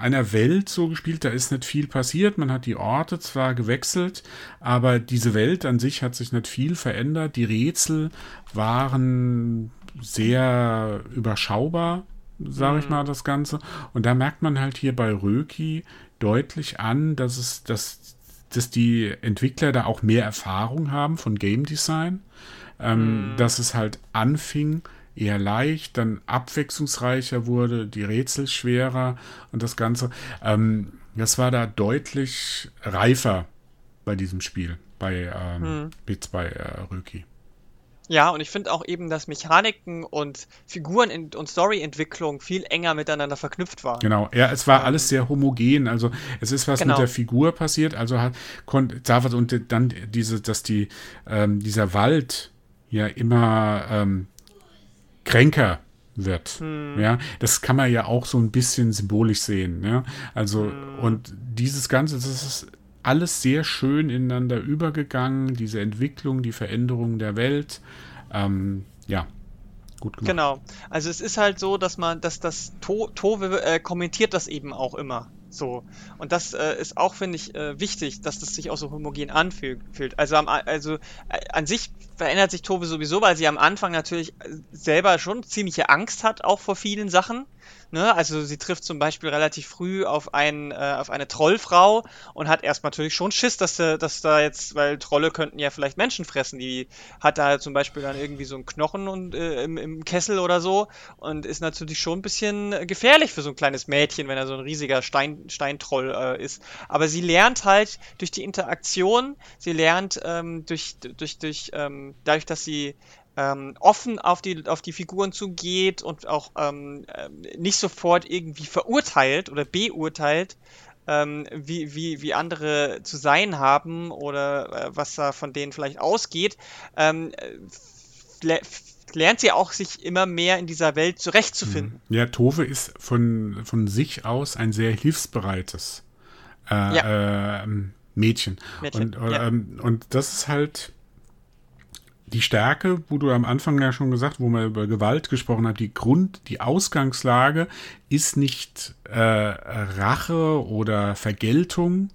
einer Welt so gespielt, da ist nicht viel passiert. Man hat die Orte zwar gewechselt, aber diese Welt an sich hat sich nicht viel verändert. Die Rätsel waren sehr überschaubar, sage ich mhm. mal, das Ganze. Und da merkt man halt hier bei Röki deutlich an, dass es, dass, dass die Entwickler da auch mehr Erfahrung haben von Game Design. Ähm, mhm. Dass es halt anfing, eher leicht, dann abwechslungsreicher wurde, die Rätsel schwerer und das Ganze. Ähm, das war da deutlich reifer bei diesem Spiel, bei ähm, hm. Bits bei äh, Röki. Ja, und ich finde auch eben, dass Mechaniken und Figuren und Storyentwicklung viel enger miteinander verknüpft waren. Genau, ja, es war ähm, alles sehr homogen. Also es ist was genau. mit der Figur passiert. Also hat konnte und dann diese, dass die ähm, dieser Wald ja immer ähm, kränker wird. Hm. Ja, das kann man ja auch so ein bisschen symbolisch sehen. Ja, also hm. und dieses Ganze, das ist alles sehr schön ineinander übergegangen. Diese Entwicklung, die Veränderung der Welt. Ähm, ja, gut gemacht. Genau. Also es ist halt so, dass man, dass das to Tove äh, kommentiert das eben auch immer. So. Und das äh, ist auch, finde ich, äh, wichtig, dass das sich auch so homogen anfühlt. Also, am, also äh, an sich verändert sich Tove sowieso, weil sie am Anfang natürlich äh, selber schon ziemliche Angst hat, auch vor vielen Sachen. Ne? Also sie trifft zum Beispiel relativ früh auf, ein, äh, auf eine Trollfrau und hat erst natürlich schon Schiss, dass, da, dass da jetzt, weil Trolle könnten ja vielleicht Menschen fressen. Die hat da zum Beispiel dann irgendwie so einen Knochen und, äh, im, im Kessel oder so und ist natürlich schon ein bisschen gefährlich für so ein kleines Mädchen, wenn er so ein riesiger Stein, Steintroll äh, ist. Aber sie lernt halt durch die Interaktion, sie lernt ähm, durch, durch, durch, ähm, dadurch, dass sie ähm, offen auf die, auf die Figuren zugeht und auch ähm, ähm, nicht sofort irgendwie verurteilt oder beurteilt, ähm, wie, wie, wie andere zu sein haben oder äh, was da von denen vielleicht ausgeht, ähm, äh, lernt sie auch sich immer mehr in dieser Welt zurechtzufinden. Mhm. Ja, Tove ist von, von sich aus ein sehr hilfsbereites äh, ja. äh, Mädchen. Mädchen. Und, ja. ähm, und das ist halt die Stärke, wo du am Anfang ja schon gesagt, wo man über Gewalt gesprochen hat, die Grund, die Ausgangslage ist nicht äh, Rache oder Vergeltung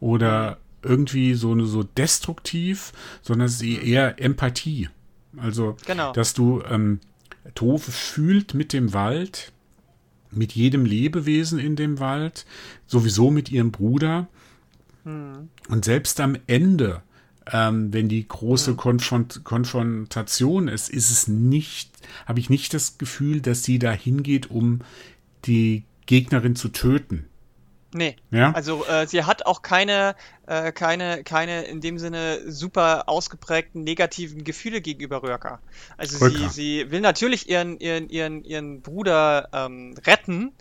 oder irgendwie so, so destruktiv, sondern es ist eher Empathie. Also, genau. dass du ähm, Tove fühlt mit dem Wald, mit jedem Lebewesen in dem Wald, sowieso mit ihrem Bruder. Hm. Und selbst am Ende ähm, wenn die große Konfront Konfrontation ist, ist es nicht, habe ich nicht das Gefühl, dass sie da hingeht, um die Gegnerin zu töten. Nee. Ja? Also äh, sie hat auch keine, äh, keine, keine in dem Sinne super ausgeprägten negativen Gefühle gegenüber Röhrka. Also sie, sie will natürlich ihren, ihren, ihren, ihren Bruder ähm, retten,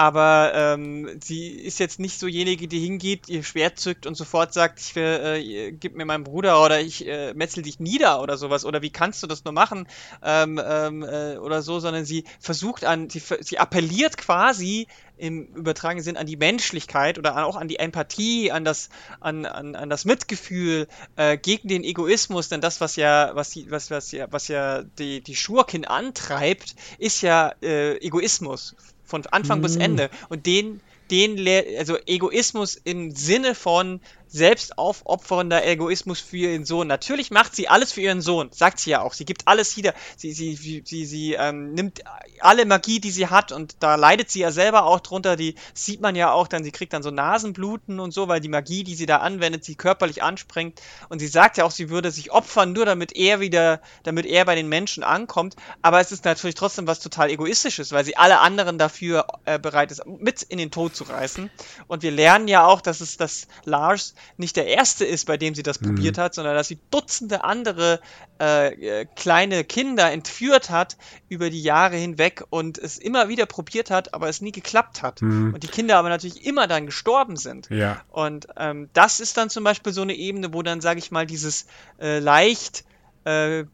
aber ähm, sie ist jetzt nicht so jenige, die hingeht, ihr Schwert zückt und sofort sagt, ich will, äh, gib mir meinen Bruder oder ich äh, metzel dich nieder oder sowas. Oder wie kannst du das nur machen? Ähm, ähm, äh, oder so, sondern sie versucht an, sie, sie appelliert quasi im übertragenen Sinn an die Menschlichkeit oder auch an die Empathie, an das, an, an, an das Mitgefühl äh, gegen den Egoismus, denn das, was ja, was, die, was, was ja, was ja die, die Schurkin antreibt, ist ja äh, Egoismus von Anfang mhm. bis Ende. Und den, den, also Egoismus im Sinne von selbstaufopfernder Egoismus für ihren Sohn. Natürlich macht sie alles für ihren Sohn, sagt sie ja auch. Sie gibt alles wieder. Sie, sie, sie, sie, ähm, nimmt alle Magie, die sie hat und da leidet sie ja selber auch drunter. Die sieht man ja auch dann, sie kriegt dann so Nasenbluten und so, weil die Magie, die sie da anwendet, sie körperlich anspringt. Und sie sagt ja auch, sie würde sich opfern, nur damit er wieder, damit er bei den Menschen ankommt. Aber es ist natürlich trotzdem was total egoistisches, weil sie alle anderen dafür äh, bereit ist, mit in den Tod zu reißen. Und wir lernen ja auch, dass es das Lars nicht der erste ist, bei dem sie das mhm. probiert hat, sondern dass sie Dutzende andere äh, kleine Kinder entführt hat über die Jahre hinweg und es immer wieder probiert hat, aber es nie geklappt hat. Mhm. Und die Kinder aber natürlich immer dann gestorben sind. Ja. Und ähm, das ist dann zum Beispiel so eine Ebene, wo dann, sage ich mal, dieses äh, leicht äh,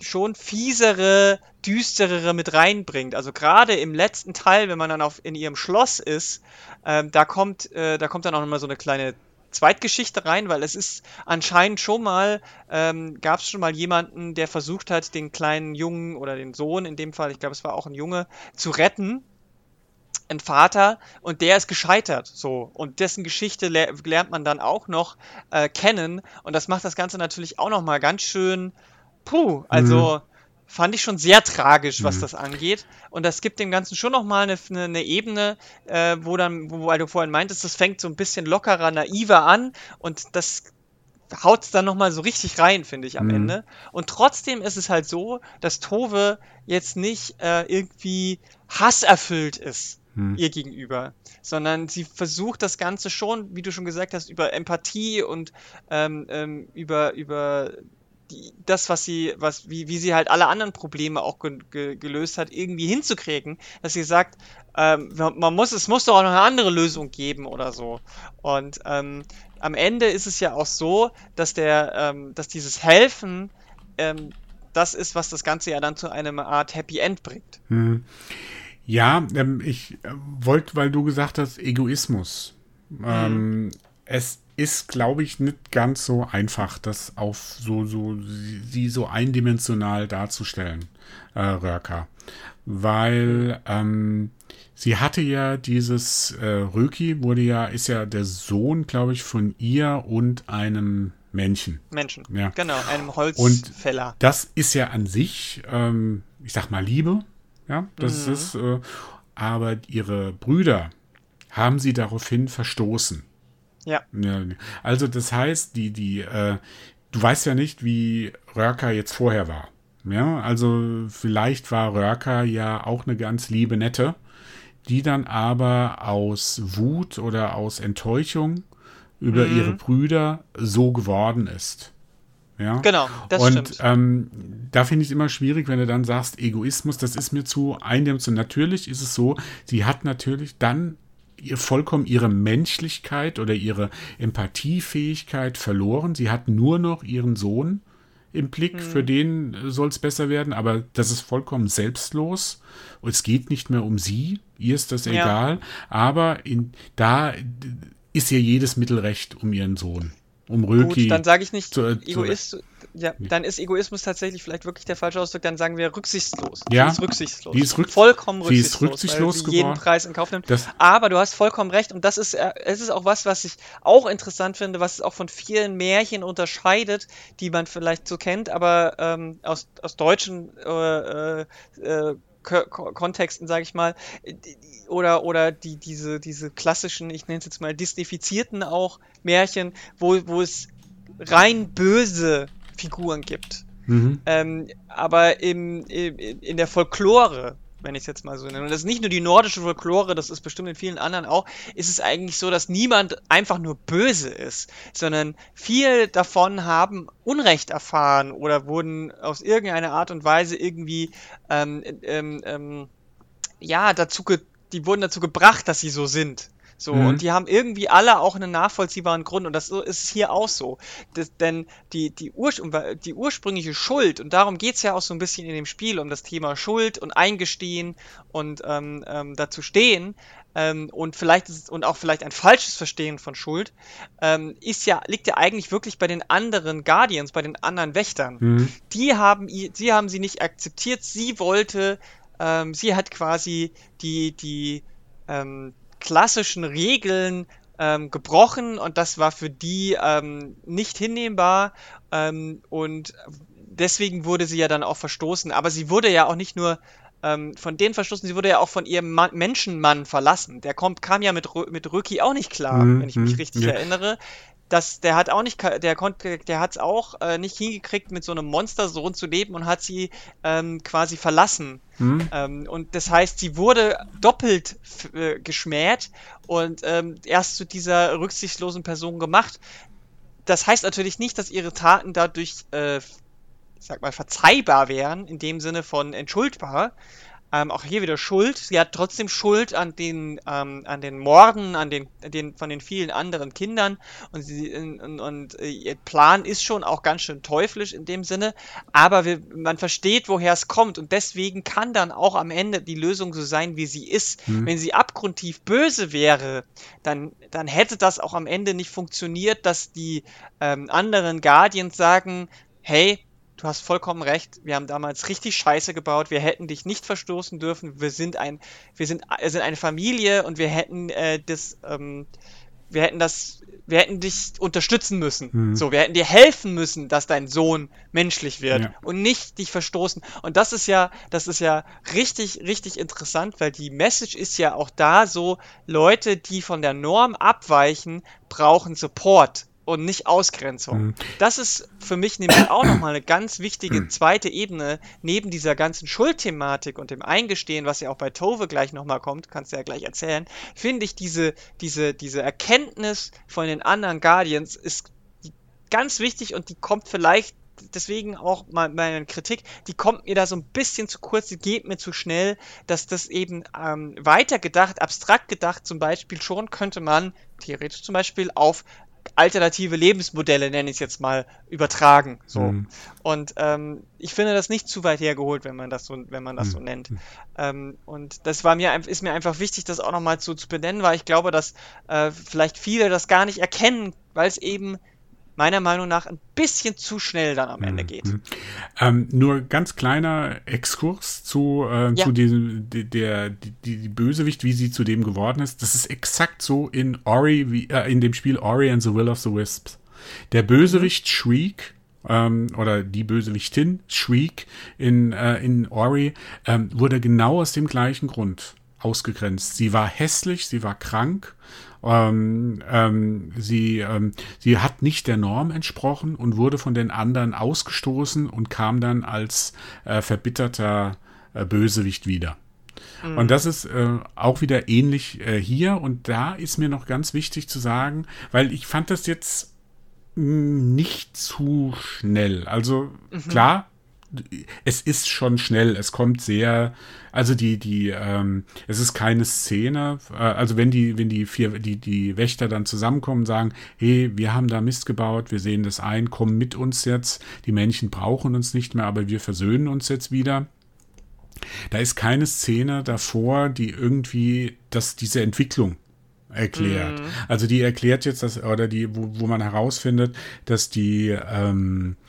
schon fiesere, düsterere mit reinbringt. Also gerade im letzten Teil, wenn man dann auf, in ihrem Schloss ist, ähm, da kommt, äh, da kommt dann auch nochmal so eine kleine Zweitgeschichte rein, weil es ist anscheinend schon mal, ähm, gab es schon mal jemanden, der versucht hat, den kleinen Jungen oder den Sohn in dem Fall, ich glaube, es war auch ein Junge, zu retten. Ein Vater und der ist gescheitert, so. Und dessen Geschichte le lernt man dann auch noch äh, kennen. Und das macht das Ganze natürlich auch noch mal ganz schön, puh, also mhm fand ich schon sehr tragisch, was mhm. das angeht. Und das gibt dem Ganzen schon nochmal eine, eine, eine Ebene, äh, wo dann, wo, weil du vorhin meintest, das fängt so ein bisschen lockerer, naiver an und das haut es dann nochmal so richtig rein, finde ich, am mhm. Ende. Und trotzdem ist es halt so, dass Tove jetzt nicht äh, irgendwie hasserfüllt ist mhm. ihr gegenüber, sondern sie versucht das Ganze schon, wie du schon gesagt hast, über Empathie und ähm, ähm, über, über die, das, was sie, was, wie, wie sie halt alle anderen Probleme auch ge, ge, gelöst hat, irgendwie hinzukriegen, dass sie sagt, ähm, man muss, es muss doch auch noch eine andere Lösung geben oder so. Und ähm, am Ende ist es ja auch so, dass der, ähm, dass dieses Helfen ähm, das ist, was das Ganze ja dann zu einer Art Happy End bringt. Hm. Ja, ähm, ich äh, wollte, weil du gesagt hast, Egoismus. Hm. es ist, glaube ich, nicht ganz so einfach, das auf so, so, sie so eindimensional darzustellen, äh, Röhrka. Weil ähm, sie hatte ja dieses, äh, Röki wurde ja, ist ja der Sohn, glaube ich, von ihr und einem Männchen. Menschen, ja. genau, einem Holzfäller. Und das ist ja an sich, ähm, ich sag mal, Liebe, ja, das mhm. ist, äh, aber ihre Brüder haben sie daraufhin verstoßen. Ja. also das heißt, die, die, äh, du weißt ja nicht, wie Rörker jetzt vorher war. Ja, also vielleicht war Rörker ja auch eine ganz liebe Nette, die dann aber aus Wut oder aus Enttäuschung über mhm. ihre Brüder so geworden ist. Ja? Genau, das und, stimmt. Ähm, da finde ich es immer schwierig, wenn du dann sagst, Egoismus, das ist mir zu eindimensional. Natürlich ist es so, sie hat natürlich dann ihr vollkommen ihre Menschlichkeit oder ihre Empathiefähigkeit verloren. Sie hat nur noch ihren Sohn im Blick, mhm. für den soll es besser werden, aber das ist vollkommen selbstlos. Und es geht nicht mehr um sie, ihr ist das egal, ja. aber in, da ist ihr jedes Mittel recht um ihren Sohn um Röki. Gut, dann sage ich nicht zu, Egoist, zu, ja, dann ist Egoismus tatsächlich vielleicht wirklich der falsche Ausdruck, dann sagen wir rücksichtslos. Ja, die ist rücksichtslos. Die ist rück vollkommen rücksichtslos, die ist rücksichtslos weil sie jeden Preis in Kauf nimmt. Das Aber du hast vollkommen recht und das ist, äh, es ist auch was, was ich auch interessant finde, was es auch von vielen Märchen unterscheidet, die man vielleicht so kennt, aber ähm, aus, aus deutschen äh, äh, äh Kontexten, sage ich mal, oder, oder die, diese, diese klassischen, ich nenne es jetzt mal disneyfizierten auch Märchen, wo, wo es rein böse Figuren gibt. Mhm. Ähm, aber im, im, in der Folklore, wenn ich es jetzt mal so nenne, und das ist nicht nur die nordische Folklore, das ist bestimmt in vielen anderen auch, ist es eigentlich so, dass niemand einfach nur böse ist, sondern viel davon haben Unrecht erfahren oder wurden aus irgendeiner Art und Weise irgendwie ähm, ähm, ähm ja dazu die wurden dazu gebracht, dass sie so sind. So, mhm. und die haben irgendwie alle auch einen nachvollziehbaren Grund. Und das ist es hier auch so. Das, denn die, die, Ur die ursprüngliche Schuld, und darum geht's ja auch so ein bisschen in dem Spiel, um das Thema Schuld und Eingestehen und ähm, ähm, dazu stehen, ähm, und vielleicht ist, und auch vielleicht ein falsches Verstehen von Schuld, ähm, ist ja, liegt ja eigentlich wirklich bei den anderen Guardians, bei den anderen Wächtern. Mhm. Die haben, sie haben sie nicht akzeptiert, sie wollte, ähm, sie hat quasi die, die, ähm, klassischen Regeln ähm, gebrochen und das war für die ähm, nicht hinnehmbar ähm, und deswegen wurde sie ja dann auch verstoßen. Aber sie wurde ja auch nicht nur ähm, von denen verstoßen, sie wurde ja auch von ihrem Ma Menschenmann verlassen. Der kommt, kam ja mit, mit Röki auch nicht klar, mhm. wenn ich mich richtig ja. erinnere das, der hat auch nicht, der konnte, der hat es auch äh, nicht hingekriegt, mit so einem Monstersohn zu leben und hat sie ähm, quasi verlassen. Hm. Ähm, und das heißt, sie wurde doppelt äh, geschmäht und ähm, erst zu dieser rücksichtslosen Person gemacht. Das heißt natürlich nicht, dass ihre Taten dadurch, äh, ich sag mal, verzeihbar wären, in dem Sinne von entschuldbar, ähm, auch hier wieder Schuld. Sie hat trotzdem Schuld an den, ähm, an den Morden, an den, den, von den vielen anderen Kindern. Und, sie, und, und äh, ihr Plan ist schon auch ganz schön teuflisch in dem Sinne. Aber wir, man versteht, woher es kommt. Und deswegen kann dann auch am Ende die Lösung so sein, wie sie ist. Mhm. Wenn sie abgrundtief böse wäre, dann, dann hätte das auch am Ende nicht funktioniert, dass die ähm, anderen Guardians sagen, hey, du hast vollkommen recht. Wir haben damals richtig Scheiße gebaut. Wir hätten dich nicht verstoßen dürfen. Wir sind ein, wir sind, wir sind eine Familie und wir hätten äh, das, ähm, wir hätten das, wir hätten dich unterstützen müssen. Mhm. So, wir hätten dir helfen müssen, dass dein Sohn menschlich wird ja. und nicht dich verstoßen. Und das ist ja, das ist ja richtig, richtig interessant, weil die Message ist ja auch da so, Leute, die von der Norm abweichen, brauchen Support und nicht Ausgrenzung. Mhm. Das ist für mich nämlich auch nochmal eine ganz wichtige mhm. zweite Ebene, neben dieser ganzen Schuldthematik und dem Eingestehen, was ja auch bei Tove gleich nochmal kommt, kannst du ja gleich erzählen, finde ich diese, diese, diese Erkenntnis von den anderen Guardians ist ganz wichtig und die kommt vielleicht deswegen auch mal meine Kritik, die kommt mir da so ein bisschen zu kurz, die geht mir zu schnell, dass das eben ähm, weitergedacht, abstrakt gedacht zum Beispiel schon könnte man theoretisch zum Beispiel auf alternative Lebensmodelle, nenne ich es jetzt mal, übertragen. So. Mhm. Und ähm, ich finde das nicht zu weit hergeholt, wenn man das so, wenn man das mhm. so nennt. Ähm, und das war mir ist mir einfach wichtig, das auch nochmal so zu benennen, weil ich glaube, dass äh, vielleicht viele das gar nicht erkennen, weil es eben meiner Meinung nach ein bisschen zu schnell dann am Ende mhm. geht. Ähm, nur ganz kleiner Exkurs zu, äh, ja. zu diesem, der, die, die, Bösewicht, wie sie zu dem geworden ist. Das ist exakt so in Ori, wie, äh, in dem Spiel Ori and the Will of the Wisps. Der Bösewicht mhm. Shriek, ähm, oder die Bösewichtin Shriek in, äh, in Ori ähm, wurde genau aus dem gleichen Grund ausgegrenzt. Sie war hässlich, sie war krank, ähm, ähm, sie, ähm, sie hat nicht der Norm entsprochen und wurde von den anderen ausgestoßen und kam dann als äh, verbitterter äh, Bösewicht wieder. Mhm. Und das ist äh, auch wieder ähnlich äh, hier. Und da ist mir noch ganz wichtig zu sagen, weil ich fand das jetzt hm, nicht zu schnell. Also mhm. klar, es ist schon schnell, es kommt sehr, also die, die, ähm, es ist keine Szene, äh, also wenn die, wenn die vier, die, die Wächter dann zusammenkommen und sagen, hey, wir haben da Mist gebaut, wir sehen das ein, komm mit uns jetzt, die Männchen brauchen uns nicht mehr, aber wir versöhnen uns jetzt wieder. Da ist keine Szene davor, die irgendwie das, diese Entwicklung erklärt. Mhm. Also die erklärt jetzt das, oder die, wo, wo man herausfindet, dass die, ähm, äh,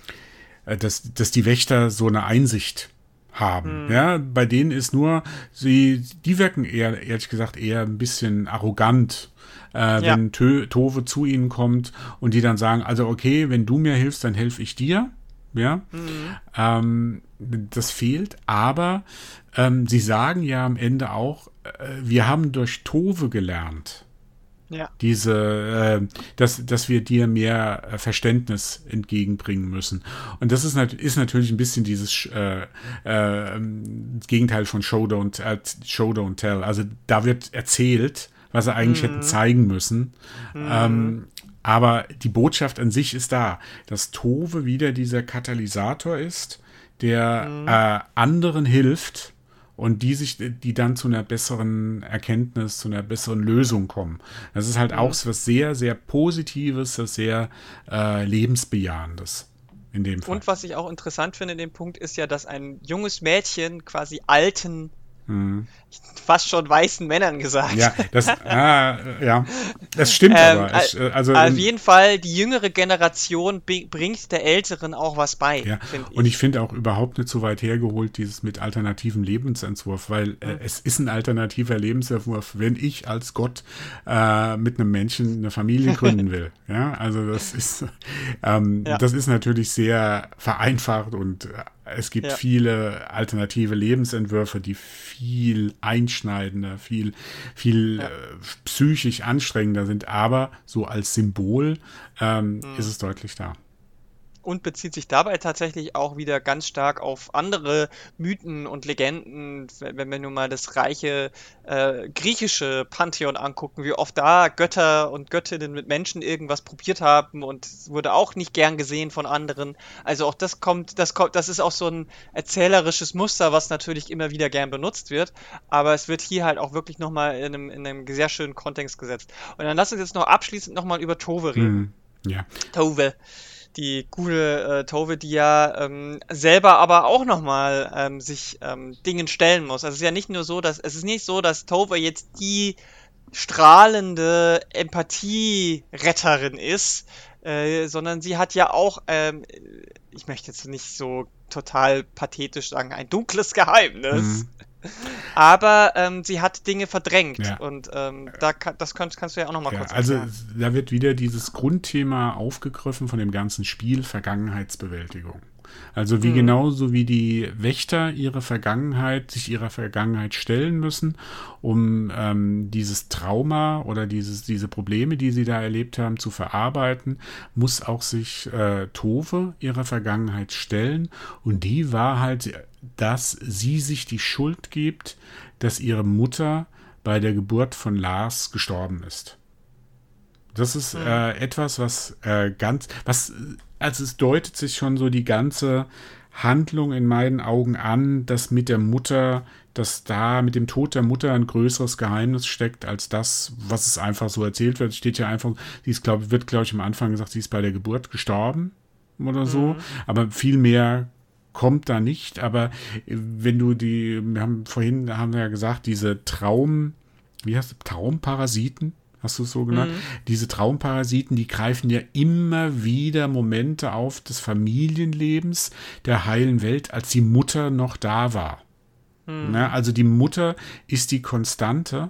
dass, dass die Wächter so eine Einsicht haben. Mhm. Ja, bei denen ist nur, sie, die wirken eher, ehrlich gesagt, eher ein bisschen arrogant, äh, ja. wenn Tove zu ihnen kommt und die dann sagen, also okay, wenn du mir hilfst, dann helfe ich dir. Ja, mhm. ähm, das fehlt, aber ähm, sie sagen ja am Ende auch, äh, wir haben durch Tove gelernt. Ja. Diese, äh, dass, dass wir dir mehr äh, Verständnis entgegenbringen müssen. Und das ist, nat ist natürlich ein bisschen dieses äh, äh, Gegenteil von Show don't, äh, Show don't Tell. Also da wird erzählt, was sie eigentlich mhm. hätten zeigen müssen. Mhm. Ähm, aber die Botschaft an sich ist da, dass Tove wieder dieser Katalysator ist, der mhm. äh, anderen hilft, und die sich, die dann zu einer besseren Erkenntnis, zu einer besseren Lösung kommen. Das ist halt mhm. auch was sehr, sehr Positives, was sehr äh, lebensbejahendes. In dem Fall. Und was ich auch interessant finde in dem Punkt ist ja, dass ein junges Mädchen quasi alten hm. Fast schon weißen Männern gesagt. Ja, das, ah, ja, das stimmt ähm, aber. Ich, äh, also, auf jeden Fall, die jüngere Generation bringt der Älteren auch was bei. Ja. Ich. Und ich finde auch überhaupt nicht so weit hergeholt, dieses mit alternativen Lebensentwurf, weil äh, mhm. es ist ein alternativer Lebensentwurf, wenn ich als Gott äh, mit einem Menschen eine Familie gründen will. ja, also das ist, ähm, ja. das ist natürlich sehr vereinfacht und äh, es gibt ja. viele alternative Lebensentwürfe, die viel einschneidender, viel, viel ja. äh, psychisch anstrengender sind, aber so als Symbol ähm, mhm. ist es deutlich da und bezieht sich dabei tatsächlich auch wieder ganz stark auf andere Mythen und Legenden, wenn wir nun mal das reiche äh, griechische Pantheon angucken, wie oft da Götter und Göttinnen mit Menschen irgendwas probiert haben und wurde auch nicht gern gesehen von anderen. Also auch das kommt, das kommt, das ist auch so ein erzählerisches Muster, was natürlich immer wieder gern benutzt wird, aber es wird hier halt auch wirklich nochmal in einem, in einem sehr schönen Kontext gesetzt. Und dann lass uns jetzt noch abschließend nochmal über Tove reden. Mhm. Ja. Tove die gute äh, Tove, die ja ähm, selber aber auch nochmal ähm, sich ähm, Dingen stellen muss. Also es ist ja nicht nur so, dass es ist nicht so, dass Tove jetzt die strahlende Empathie-Retterin ist, äh, sondern sie hat ja auch, ähm, ich möchte jetzt nicht so total pathetisch sagen, ein dunkles Geheimnis. Mhm. Aber ähm, sie hat Dinge verdrängt ja. und ähm, da kann, das kannst, kannst du ja auch nochmal ja, kurz Also da wird wieder dieses Grundthema aufgegriffen von dem ganzen Spiel Vergangenheitsbewältigung. Also wie mhm. genauso wie die Wächter ihre Vergangenheit, sich ihrer Vergangenheit stellen müssen, um ähm, dieses Trauma oder dieses, diese Probleme, die sie da erlebt haben, zu verarbeiten, muss auch sich äh, Tove ihrer Vergangenheit stellen. Und die war halt, dass sie sich die Schuld gibt, dass ihre Mutter bei der Geburt von Lars gestorben ist. Das ist mhm. äh, etwas, was äh, ganz, was also es deutet sich schon so die ganze Handlung in meinen Augen an, dass mit der Mutter, dass da mit dem Tod der Mutter ein größeres Geheimnis steckt als das, was es einfach so erzählt wird. Steht ja einfach, sie ist, glaube wird, glaube ich, am Anfang gesagt, sie ist bei der Geburt gestorben oder so. Mhm. Aber viel mehr kommt da nicht. Aber wenn du die, wir haben vorhin, haben wir ja gesagt, diese Traum, wie heißt das, Traumparasiten, hast du es so genannt? Mhm. Diese Traumparasiten, die greifen ja immer wieder Momente auf des Familienlebens der heilen Welt, als die Mutter noch da war. Mhm. Na, also die Mutter ist die Konstante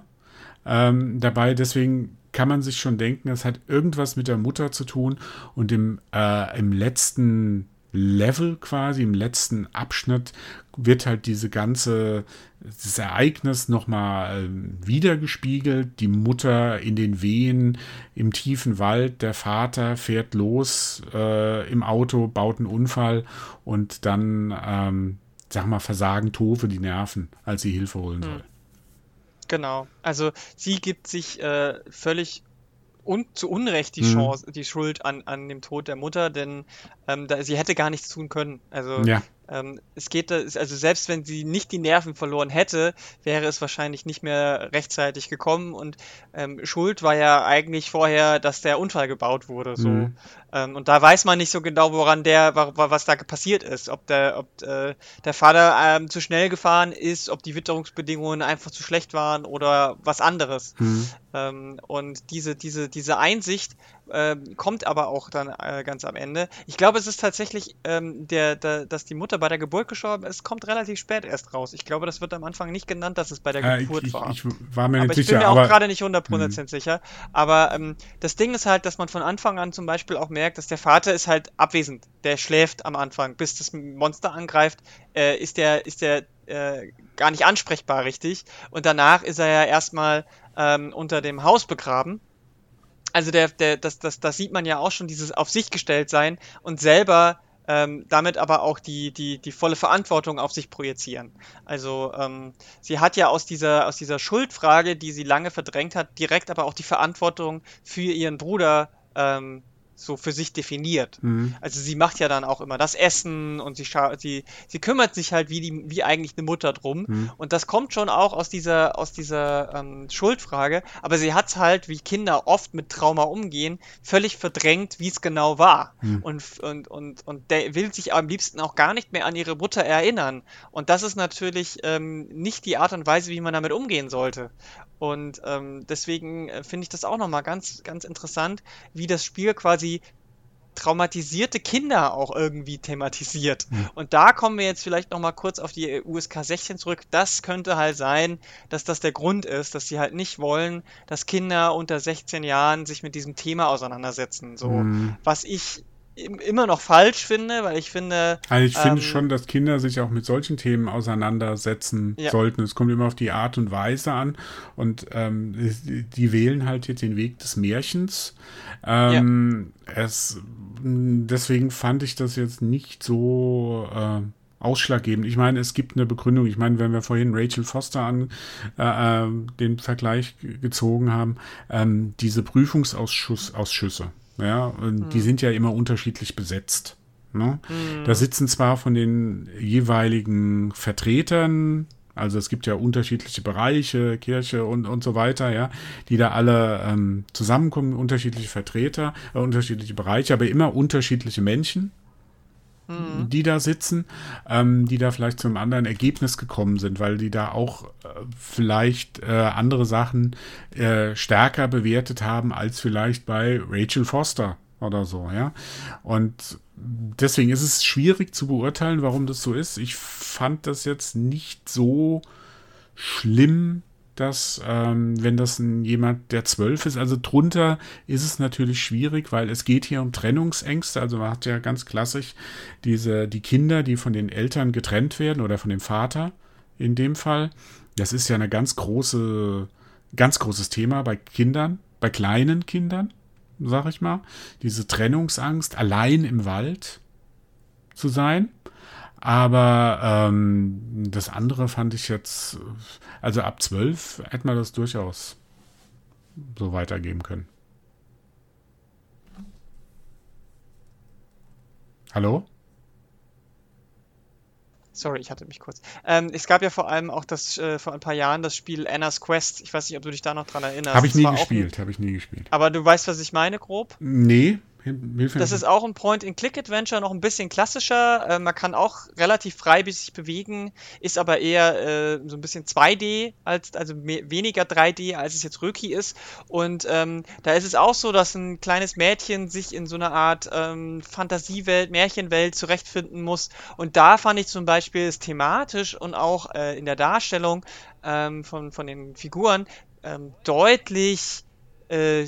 ähm, dabei, deswegen kann man sich schon denken, es hat irgendwas mit der Mutter zu tun und im, äh, im letzten Level quasi, im letzten Abschnitt, wird halt diese ganze, das Ereignis nochmal äh, wiedergespiegelt. Die Mutter in den Wehen im tiefen Wald, der Vater fährt los äh, im Auto, baut einen Unfall und dann, ähm, sag mal, versagen Tove die Nerven, als sie Hilfe holen soll. Hm. Genau. Also sie gibt sich äh, völlig und zu Unrecht die mhm. Chance, die Schuld an, an dem Tod der Mutter, denn ähm, da, sie hätte gar nichts tun können. Also ja. Ähm, es geht, also selbst wenn sie nicht die Nerven verloren hätte, wäre es wahrscheinlich nicht mehr rechtzeitig gekommen und ähm, Schuld war ja eigentlich vorher, dass der Unfall gebaut wurde. So. Mhm. Ähm, und da weiß man nicht so genau, woran der, was da passiert ist. Ob der, ob äh, der Vater ähm, zu schnell gefahren ist, ob die Witterungsbedingungen einfach zu schlecht waren oder was anderes. Mhm. Ähm, und diese, diese, diese Einsicht äh, kommt aber auch dann äh, ganz am Ende. Ich glaube, es ist tatsächlich, ähm, der, der, dass die Mutter bei der Geburt gestorben ist, kommt relativ spät erst raus. Ich glaube, das wird am Anfang nicht genannt, dass es bei der äh, Geburt ich, war. Ich, ich, war mir aber nicht ich sicher. bin mir auch gerade nicht 100% mhm. sicher. Aber ähm, das Ding ist halt, dass man von Anfang an zum Beispiel auch merkt, dass der Vater ist halt abwesend. Der schläft am Anfang, bis das Monster angreift, äh, ist der, ist der äh, gar nicht ansprechbar richtig. Und danach ist er ja erstmal ähm, unter dem Haus begraben also der, der, das, das, das sieht man ja auch schon, dieses auf sich gestellt sein und selber ähm, damit aber auch die, die, die volle Verantwortung auf sich projizieren. Also ähm, sie hat ja aus dieser, aus dieser Schuldfrage, die sie lange verdrängt hat, direkt aber auch die Verantwortung für ihren Bruder ähm, so für sich definiert. Mhm. Also sie macht ja dann auch immer das Essen und sie, sie, sie kümmert sich halt wie, die, wie eigentlich eine Mutter drum. Mhm. Und das kommt schon auch aus dieser, aus dieser ähm, Schuldfrage. Aber sie hat es halt, wie Kinder oft mit Trauma umgehen, völlig verdrängt, wie es genau war. Mhm. Und, und, und, und der will sich am liebsten auch gar nicht mehr an ihre Mutter erinnern. Und das ist natürlich ähm, nicht die Art und Weise, wie man damit umgehen sollte. Und ähm, deswegen äh, finde ich das auch nochmal ganz, ganz interessant, wie das Spiel quasi traumatisierte Kinder auch irgendwie thematisiert. Mhm. Und da kommen wir jetzt vielleicht nochmal kurz auf die USK 16 zurück. Das könnte halt sein, dass das der Grund ist, dass sie halt nicht wollen, dass Kinder unter 16 Jahren sich mit diesem Thema auseinandersetzen. So, mhm. was ich immer noch falsch finde, weil ich finde. Also ich finde ähm, schon, dass Kinder sich auch mit solchen Themen auseinandersetzen ja. sollten. Es kommt immer auf die Art und Weise an. Und ähm, die wählen halt jetzt den Weg des Märchens. Ähm, ja. es, deswegen fand ich das jetzt nicht so. Äh, ausschlaggebend. Ich meine, es gibt eine Begründung. Ich meine, wenn wir vorhin Rachel Foster an äh, äh den Vergleich gezogen haben, ähm, diese Prüfungsausschüsse, ja, und mhm. die sind ja immer unterschiedlich besetzt. Ne? Mhm. Da sitzen zwar von den jeweiligen Vertretern, also es gibt ja unterschiedliche Bereiche, Kirche und, und so weiter, ja, die da alle ähm, zusammenkommen, unterschiedliche Vertreter, äh, unterschiedliche Bereiche, aber immer unterschiedliche Menschen, mhm. die da sitzen, ähm, die da vielleicht zu einem anderen Ergebnis gekommen sind, weil die da auch äh, vielleicht äh, andere Sachen äh, stärker bewertet haben als vielleicht bei Rachel Foster oder so, ja. Und deswegen ist es schwierig zu beurteilen, warum das so ist. Ich fand das jetzt nicht so schlimm, dass, ähm, wenn das ein, jemand, der zwölf ist, also drunter ist es natürlich schwierig, weil es geht hier um Trennungsängste. Also man hat ja ganz klassisch diese, die Kinder, die von den Eltern getrennt werden oder von dem Vater in dem Fall. Das ist ja eine ganz große, ganz großes Thema bei Kindern, bei kleinen Kindern, sag ich mal. Diese Trennungsangst, allein im Wald zu sein. Aber ähm, das andere fand ich jetzt, also ab 12 hätte man das durchaus so weitergeben können. Hallo? Sorry, ich hatte mich kurz. Ähm, es gab ja vor allem auch das äh, vor ein paar Jahren das Spiel Anna's Quest. Ich weiß nicht, ob du dich da noch dran erinnerst. Habe ich nie gespielt, habe ich nie gespielt. Aber du weißt, was ich meine, grob? Nee, das ist auch ein Point-and-Click-Adventure, noch ein bisschen klassischer. Äh, man kann auch relativ frei sich bewegen, ist aber eher äh, so ein bisschen 2D, als, also weniger 3D, als es jetzt Röki ist. Und ähm, da ist es auch so, dass ein kleines Mädchen sich in so einer Art ähm, Fantasiewelt, Märchenwelt zurechtfinden muss. Und da fand ich zum Beispiel es thematisch und auch äh, in der Darstellung ähm, von, von den Figuren ähm, deutlich äh,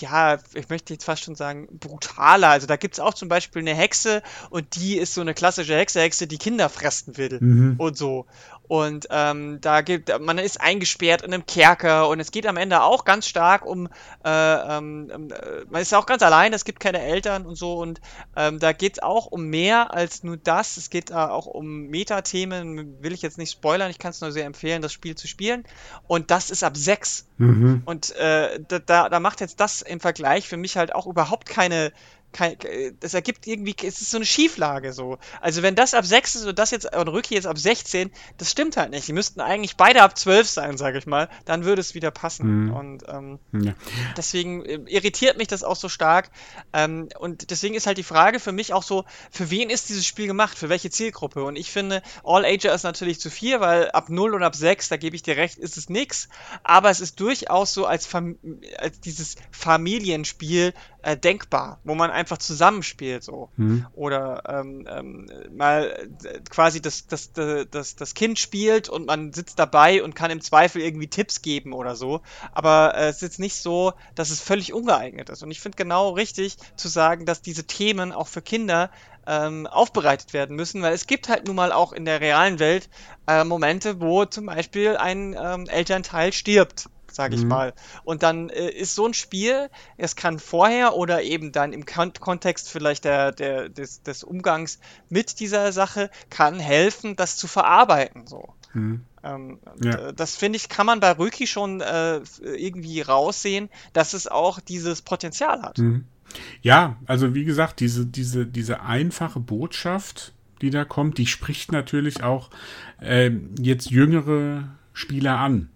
ja, ich möchte jetzt fast schon sagen, brutaler. Also da gibt es auch zum Beispiel eine Hexe und die ist so eine klassische Hexe, Hexe, die Kinder fressen will mhm. und so. Und ähm, da gibt man ist eingesperrt in einem Kerker und es geht am Ende auch ganz stark um, äh, ähm, ähm äh, man ist auch ganz allein, es gibt keine Eltern und so und ähm, da geht es auch um mehr als nur das. Es geht da auch um Metathemen, will ich jetzt nicht spoilern, ich kann es nur sehr empfehlen, das Spiel zu spielen. Und das ist ab sechs. Mhm. Und äh, da, da macht jetzt das im Vergleich für mich halt auch überhaupt keine kein, das ergibt irgendwie, es ist so eine Schieflage so. Also wenn das ab 6 ist und das jetzt, und Rücki jetzt ab 16, das stimmt halt nicht. Die müssten eigentlich beide ab 12 sein, sage ich mal. Dann würde es wieder passen. Mhm. Und ähm, ja. deswegen äh, irritiert mich das auch so stark. Ähm, und deswegen ist halt die Frage für mich auch so, für wen ist dieses Spiel gemacht? Für welche Zielgruppe? Und ich finde, All Ager ist natürlich zu viel, weil ab 0 und ab 6, da gebe ich dir recht, ist es nix. Aber es ist durchaus so als, Fam als dieses Familienspiel äh, denkbar, wo man einfach zusammenspielt so. Mhm. Oder ähm, ähm, mal äh, quasi das, das, das, das Kind spielt und man sitzt dabei und kann im Zweifel irgendwie Tipps geben oder so. Aber äh, es ist jetzt nicht so, dass es völlig ungeeignet ist. Und ich finde genau richtig zu sagen, dass diese Themen auch für Kinder ähm, aufbereitet werden müssen, weil es gibt halt nun mal auch in der realen Welt äh, Momente, wo zum Beispiel ein ähm, Elternteil stirbt sage ich mhm. mal. Und dann äh, ist so ein Spiel, es kann vorher oder eben dann im Kon Kontext vielleicht der, der, des, des Umgangs mit dieser Sache, kann helfen, das zu verarbeiten. So. Mhm. Ähm, ja. Das finde ich, kann man bei Röki schon äh, irgendwie raussehen, dass es auch dieses Potenzial hat. Mhm. Ja, also wie gesagt, diese, diese, diese einfache Botschaft, die da kommt, die spricht natürlich auch äh, jetzt jüngere Spieler an.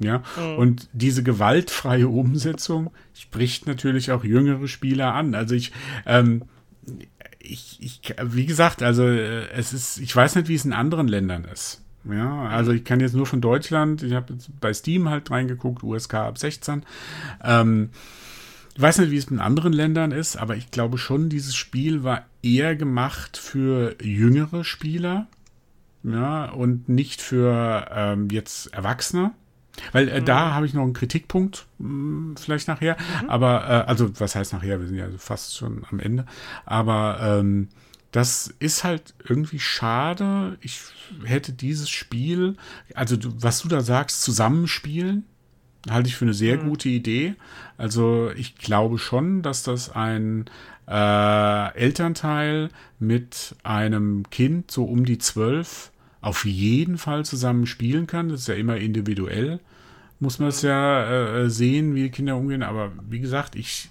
Ja, mhm. und diese gewaltfreie Umsetzung spricht natürlich auch jüngere Spieler an. Also ich, ähm, ich, ich, wie gesagt, also äh, es ist, ich weiß nicht, wie es in anderen Ländern ist. Ja, also ich kann jetzt nur von Deutschland, ich habe bei Steam halt reingeguckt, USK ab 16. Ähm, ich weiß nicht, wie es in anderen Ländern ist, aber ich glaube schon, dieses Spiel war eher gemacht für jüngere Spieler. Ja, und nicht für ähm, jetzt Erwachsene. Weil äh, mhm. da habe ich noch einen Kritikpunkt, mh, hm, vielleicht nachher. Mhm. Aber, äh, also, was heißt nachher? Wir sind ja fast schon am Ende. Aber ähm, das ist halt irgendwie schade. Ich hätte dieses Spiel, also du, was du da sagst, zusammenspielen, halte ich für eine sehr mhm. gute Idee. Also ich glaube schon, dass das ein äh, Elternteil mit einem Kind so um die zwölf auf jeden Fall zusammen spielen kann. Das ist ja immer individuell, muss man es ja äh, sehen, wie die Kinder umgehen. Aber wie gesagt, ich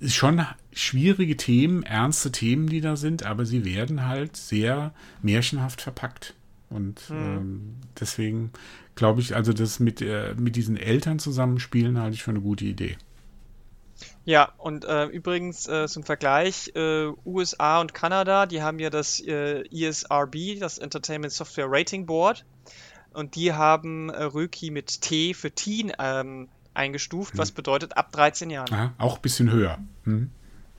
ist schon schwierige Themen, ernste Themen, die da sind, aber sie werden halt sehr märchenhaft verpackt. Und mhm. ähm, deswegen glaube ich, also das mit, äh, mit diesen Eltern zusammenspielen halte ich für eine gute Idee. Ja, und äh, übrigens äh, zum Vergleich, äh, USA und Kanada, die haben ja das äh, ESRB, das Entertainment Software Rating Board, und die haben äh, Röki mit T für Teen ähm, eingestuft, hm. was bedeutet ab 13 Jahren. Aha, auch ein bisschen höher. Hm.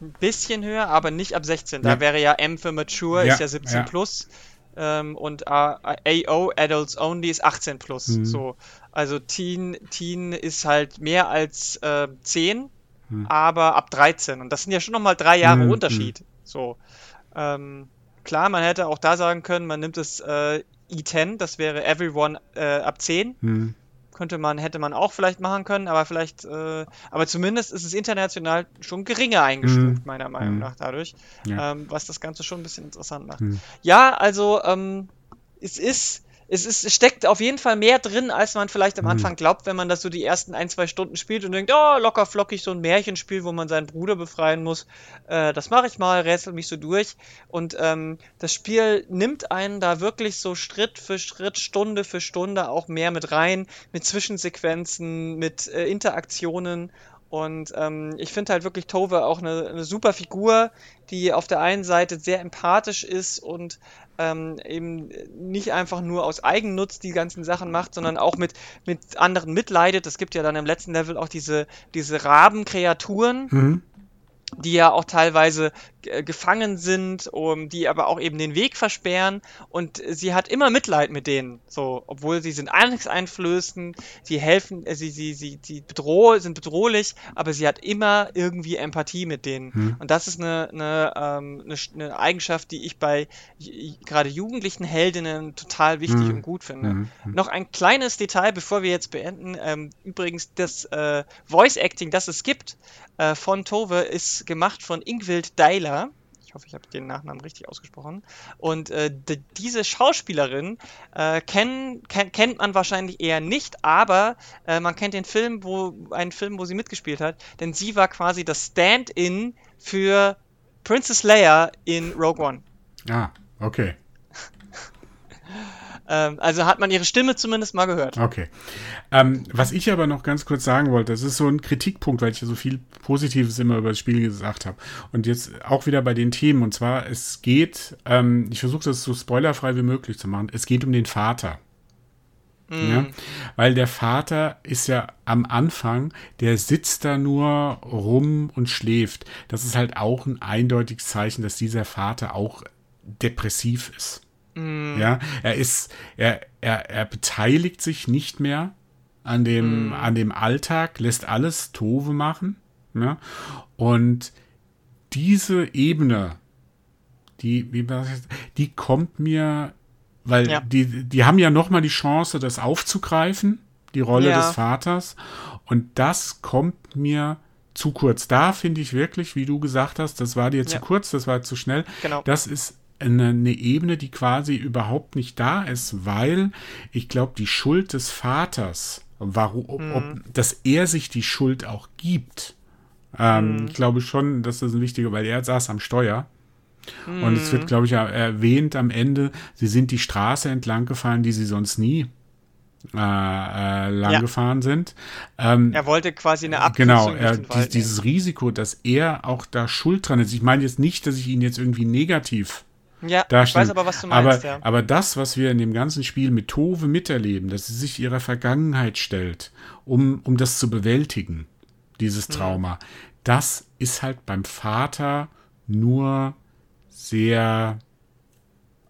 Ein bisschen höher, aber nicht ab 16. Da wäre ja M für Mature, ja, ist ja 17 ja. plus. Ähm, und AO, Adults Only, ist 18 plus. Hm. So. Also Teen, Teen ist halt mehr als äh, 10 hm. aber ab 13. Und das sind ja schon nochmal drei Jahre hm, Unterschied. Hm. So. Ähm, klar, man hätte auch da sagen können, man nimmt das äh, E10, das wäre Everyone äh, ab 10. Hm. Könnte man, hätte man auch vielleicht machen können, aber vielleicht, äh, aber zumindest ist es international schon geringer eingestuft, meiner Meinung nach dadurch. Ja. Ähm, was das Ganze schon ein bisschen interessant macht. Ja, also ähm, es ist es, ist, es steckt auf jeden Fall mehr drin, als man vielleicht am mhm. Anfang glaubt, wenn man das so die ersten ein, zwei Stunden spielt und denkt, oh, locker flockig, so ein Märchenspiel, wo man seinen Bruder befreien muss. Äh, das mache ich mal, rätsel mich so durch. Und ähm, das Spiel nimmt einen da wirklich so Schritt für Schritt, Stunde für Stunde auch mehr mit rein, mit Zwischensequenzen, mit äh, Interaktionen und ähm, ich finde halt wirklich Tove auch eine, eine, super Figur, die auf der einen Seite sehr empathisch ist und ähm, eben nicht einfach nur aus Eigennutz die ganzen Sachen macht, sondern auch mit, mit anderen mitleidet. Es gibt ja dann im letzten Level auch diese, diese Rabenkreaturen. Mhm die ja auch teilweise gefangen sind, um, die aber auch eben den Weg versperren und sie hat immer Mitleid mit denen, so, obwohl sie sind angsteinflößend, sie helfen, äh, sie, sie, sie, sie bedroh sind bedrohlich, aber sie hat immer irgendwie Empathie mit denen. Hm. Und das ist eine, eine, ähm, eine, eine, Eigenschaft, die ich bei gerade jugendlichen Heldinnen total wichtig hm. und gut finde. Hm. Noch ein kleines Detail, bevor wir jetzt beenden. Ähm, übrigens, das äh, Voice Acting, das es gibt, äh, von Tove ist gemacht von Ingwild Deiler. Ich hoffe, ich habe den Nachnamen richtig ausgesprochen. Und äh, diese Schauspielerin äh, kenn, kenn, kennt man wahrscheinlich eher nicht, aber äh, man kennt den Film, wo einen Film, wo sie mitgespielt hat, denn sie war quasi das Stand-in für Princess Leia in Rogue One. Ah, okay. Ähm, also hat man ihre Stimme zumindest mal gehört. Okay. Ähm, was ich aber noch ganz kurz sagen wollte, das ist so ein Kritikpunkt, weil ich ja so viel Positives immer über das Spiel gesagt habe. Und jetzt auch wieder bei den Themen. Und zwar, es geht, ähm, ich versuche das so spoilerfrei wie möglich zu machen, es geht um den Vater. Mhm. Ja? Weil der Vater ist ja am Anfang, der sitzt da nur rum und schläft. Das ist halt auch ein eindeutiges Zeichen, dass dieser Vater auch depressiv ist. Mm. Ja, er ist, er, er, er beteiligt sich nicht mehr an dem, mm. an dem Alltag, lässt alles Tove machen. Ja? Und diese Ebene, die, wie die kommt mir, weil ja. die, die haben ja nochmal die Chance, das aufzugreifen, die Rolle ja. des Vaters. Und das kommt mir zu kurz. Da finde ich wirklich, wie du gesagt hast, das war dir zu kurz, das war zu schnell. Genau. Das ist eine, eine Ebene, die quasi überhaupt nicht da ist, weil ich glaube, die Schuld des Vaters, warum, ob, ob, mhm. dass er sich die Schuld auch gibt, ähm, mhm. ich glaube schon, dass das ein wichtiger, weil er saß am Steuer. Mhm. Und es wird, mhm. glaube ich, erwähnt am Ende, sie sind die Straße entlang gefahren, die sie sonst nie äh, äh, lang ja. gefahren sind. Ähm, er wollte quasi eine Abkürzung Genau, er, dies, dieses Risiko, dass er auch da schuld dran ist. Ich meine jetzt nicht, dass ich ihn jetzt irgendwie negativ ja, darstellen. ich weiß aber, was du meinst. Aber, ja. aber das, was wir in dem ganzen Spiel mit Tove miterleben, dass sie sich ihrer Vergangenheit stellt, um, um das zu bewältigen, dieses mhm. Trauma, mhm. das ist halt beim Vater nur sehr,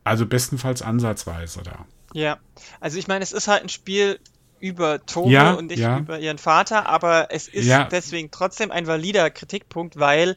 also bestenfalls ansatzweise da. Ja, also ich meine, es ist halt ein Spiel über Tove ja, und nicht ja. über ihren Vater, aber es ist ja. deswegen trotzdem ein valider Kritikpunkt, weil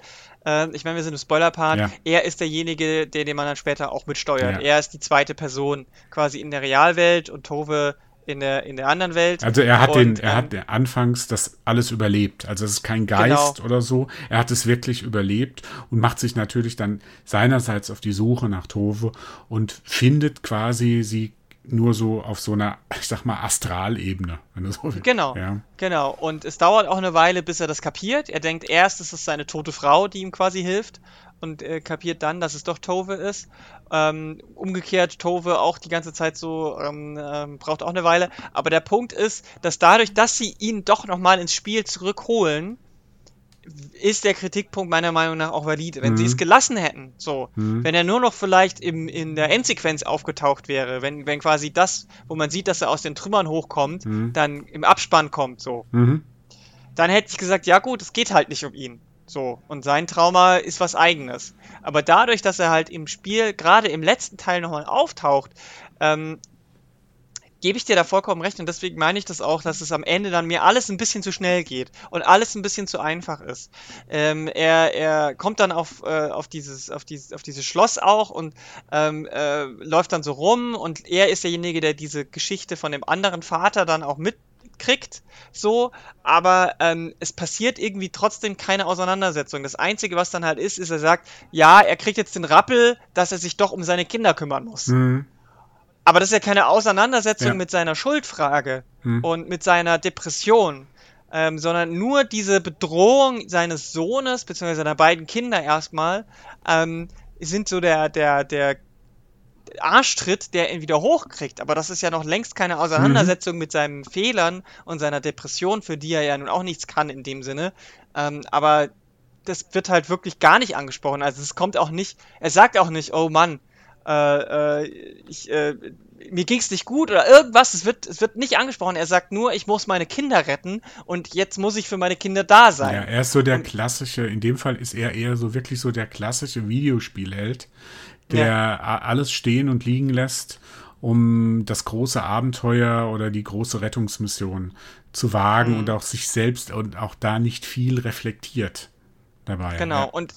äh, ich meine, wir sind im Spoiler-Part. Ja. Er ist derjenige, der den man dann später auch mitsteuert. Ja. Er ist die zweite Person quasi in der Realwelt und Tove in der, in der anderen Welt. Also er hat und, den, er ähm, hat anfangs das alles überlebt. Also es ist kein Geist genau. oder so. Er hat es wirklich überlebt und macht sich natürlich dann seinerseits auf die Suche nach Tove und findet quasi sie nur so auf so einer, ich sag mal, Astralebene. So genau, ja. genau. Und es dauert auch eine Weile, bis er das kapiert. Er denkt erst, es ist seine tote Frau, die ihm quasi hilft und äh, kapiert dann, dass es doch Tove ist. Ähm, umgekehrt, Tove auch die ganze Zeit so, ähm, ähm, braucht auch eine Weile. Aber der Punkt ist, dass dadurch, dass sie ihn doch nochmal ins Spiel zurückholen, ist der Kritikpunkt meiner Meinung nach auch valide. Wenn mhm. sie es gelassen hätten, so, mhm. wenn er nur noch vielleicht im, in der Endsequenz aufgetaucht wäre, wenn, wenn quasi das, wo man sieht, dass er aus den Trümmern hochkommt, mhm. dann im Abspann kommt, so, mhm. dann hätte ich gesagt, ja gut, es geht halt nicht um ihn. So, und sein Trauma ist was eigenes. Aber dadurch, dass er halt im Spiel, gerade im letzten Teil nochmal auftaucht, ähm, gebe ich dir da vollkommen recht und deswegen meine ich das auch, dass es am Ende dann mir alles ein bisschen zu schnell geht und alles ein bisschen zu einfach ist. Ähm, er, er kommt dann auf, äh, auf, dieses, auf, dieses, auf dieses Schloss auch und ähm, äh, läuft dann so rum und er ist derjenige, der diese Geschichte von dem anderen Vater dann auch mitkriegt, so, aber ähm, es passiert irgendwie trotzdem keine Auseinandersetzung. Das Einzige, was dann halt ist, ist, er sagt, ja, er kriegt jetzt den Rappel, dass er sich doch um seine Kinder kümmern muss. Mhm. Aber das ist ja keine Auseinandersetzung ja. mit seiner Schuldfrage hm. und mit seiner Depression, ähm, sondern nur diese Bedrohung seines Sohnes, beziehungsweise seiner beiden Kinder erstmal, ähm, sind so der, der, der Arschtritt, der ihn wieder hochkriegt. Aber das ist ja noch längst keine Auseinandersetzung mhm. mit seinen Fehlern und seiner Depression, für die er ja nun auch nichts kann in dem Sinne. Ähm, aber das wird halt wirklich gar nicht angesprochen. Also es kommt auch nicht, er sagt auch nicht, oh Mann, äh, äh, ich, äh, mir ging's nicht gut oder irgendwas. Es wird, es wird nicht angesprochen. Er sagt nur, ich muss meine Kinder retten und jetzt muss ich für meine Kinder da sein. Ja, er ist so der und, klassische, in dem Fall ist er eher so wirklich so der klassische Videospielheld, der ja. alles stehen und liegen lässt, um das große Abenteuer oder die große Rettungsmission zu wagen mhm. und auch sich selbst und auch da nicht viel reflektiert dabei. Genau, ja. und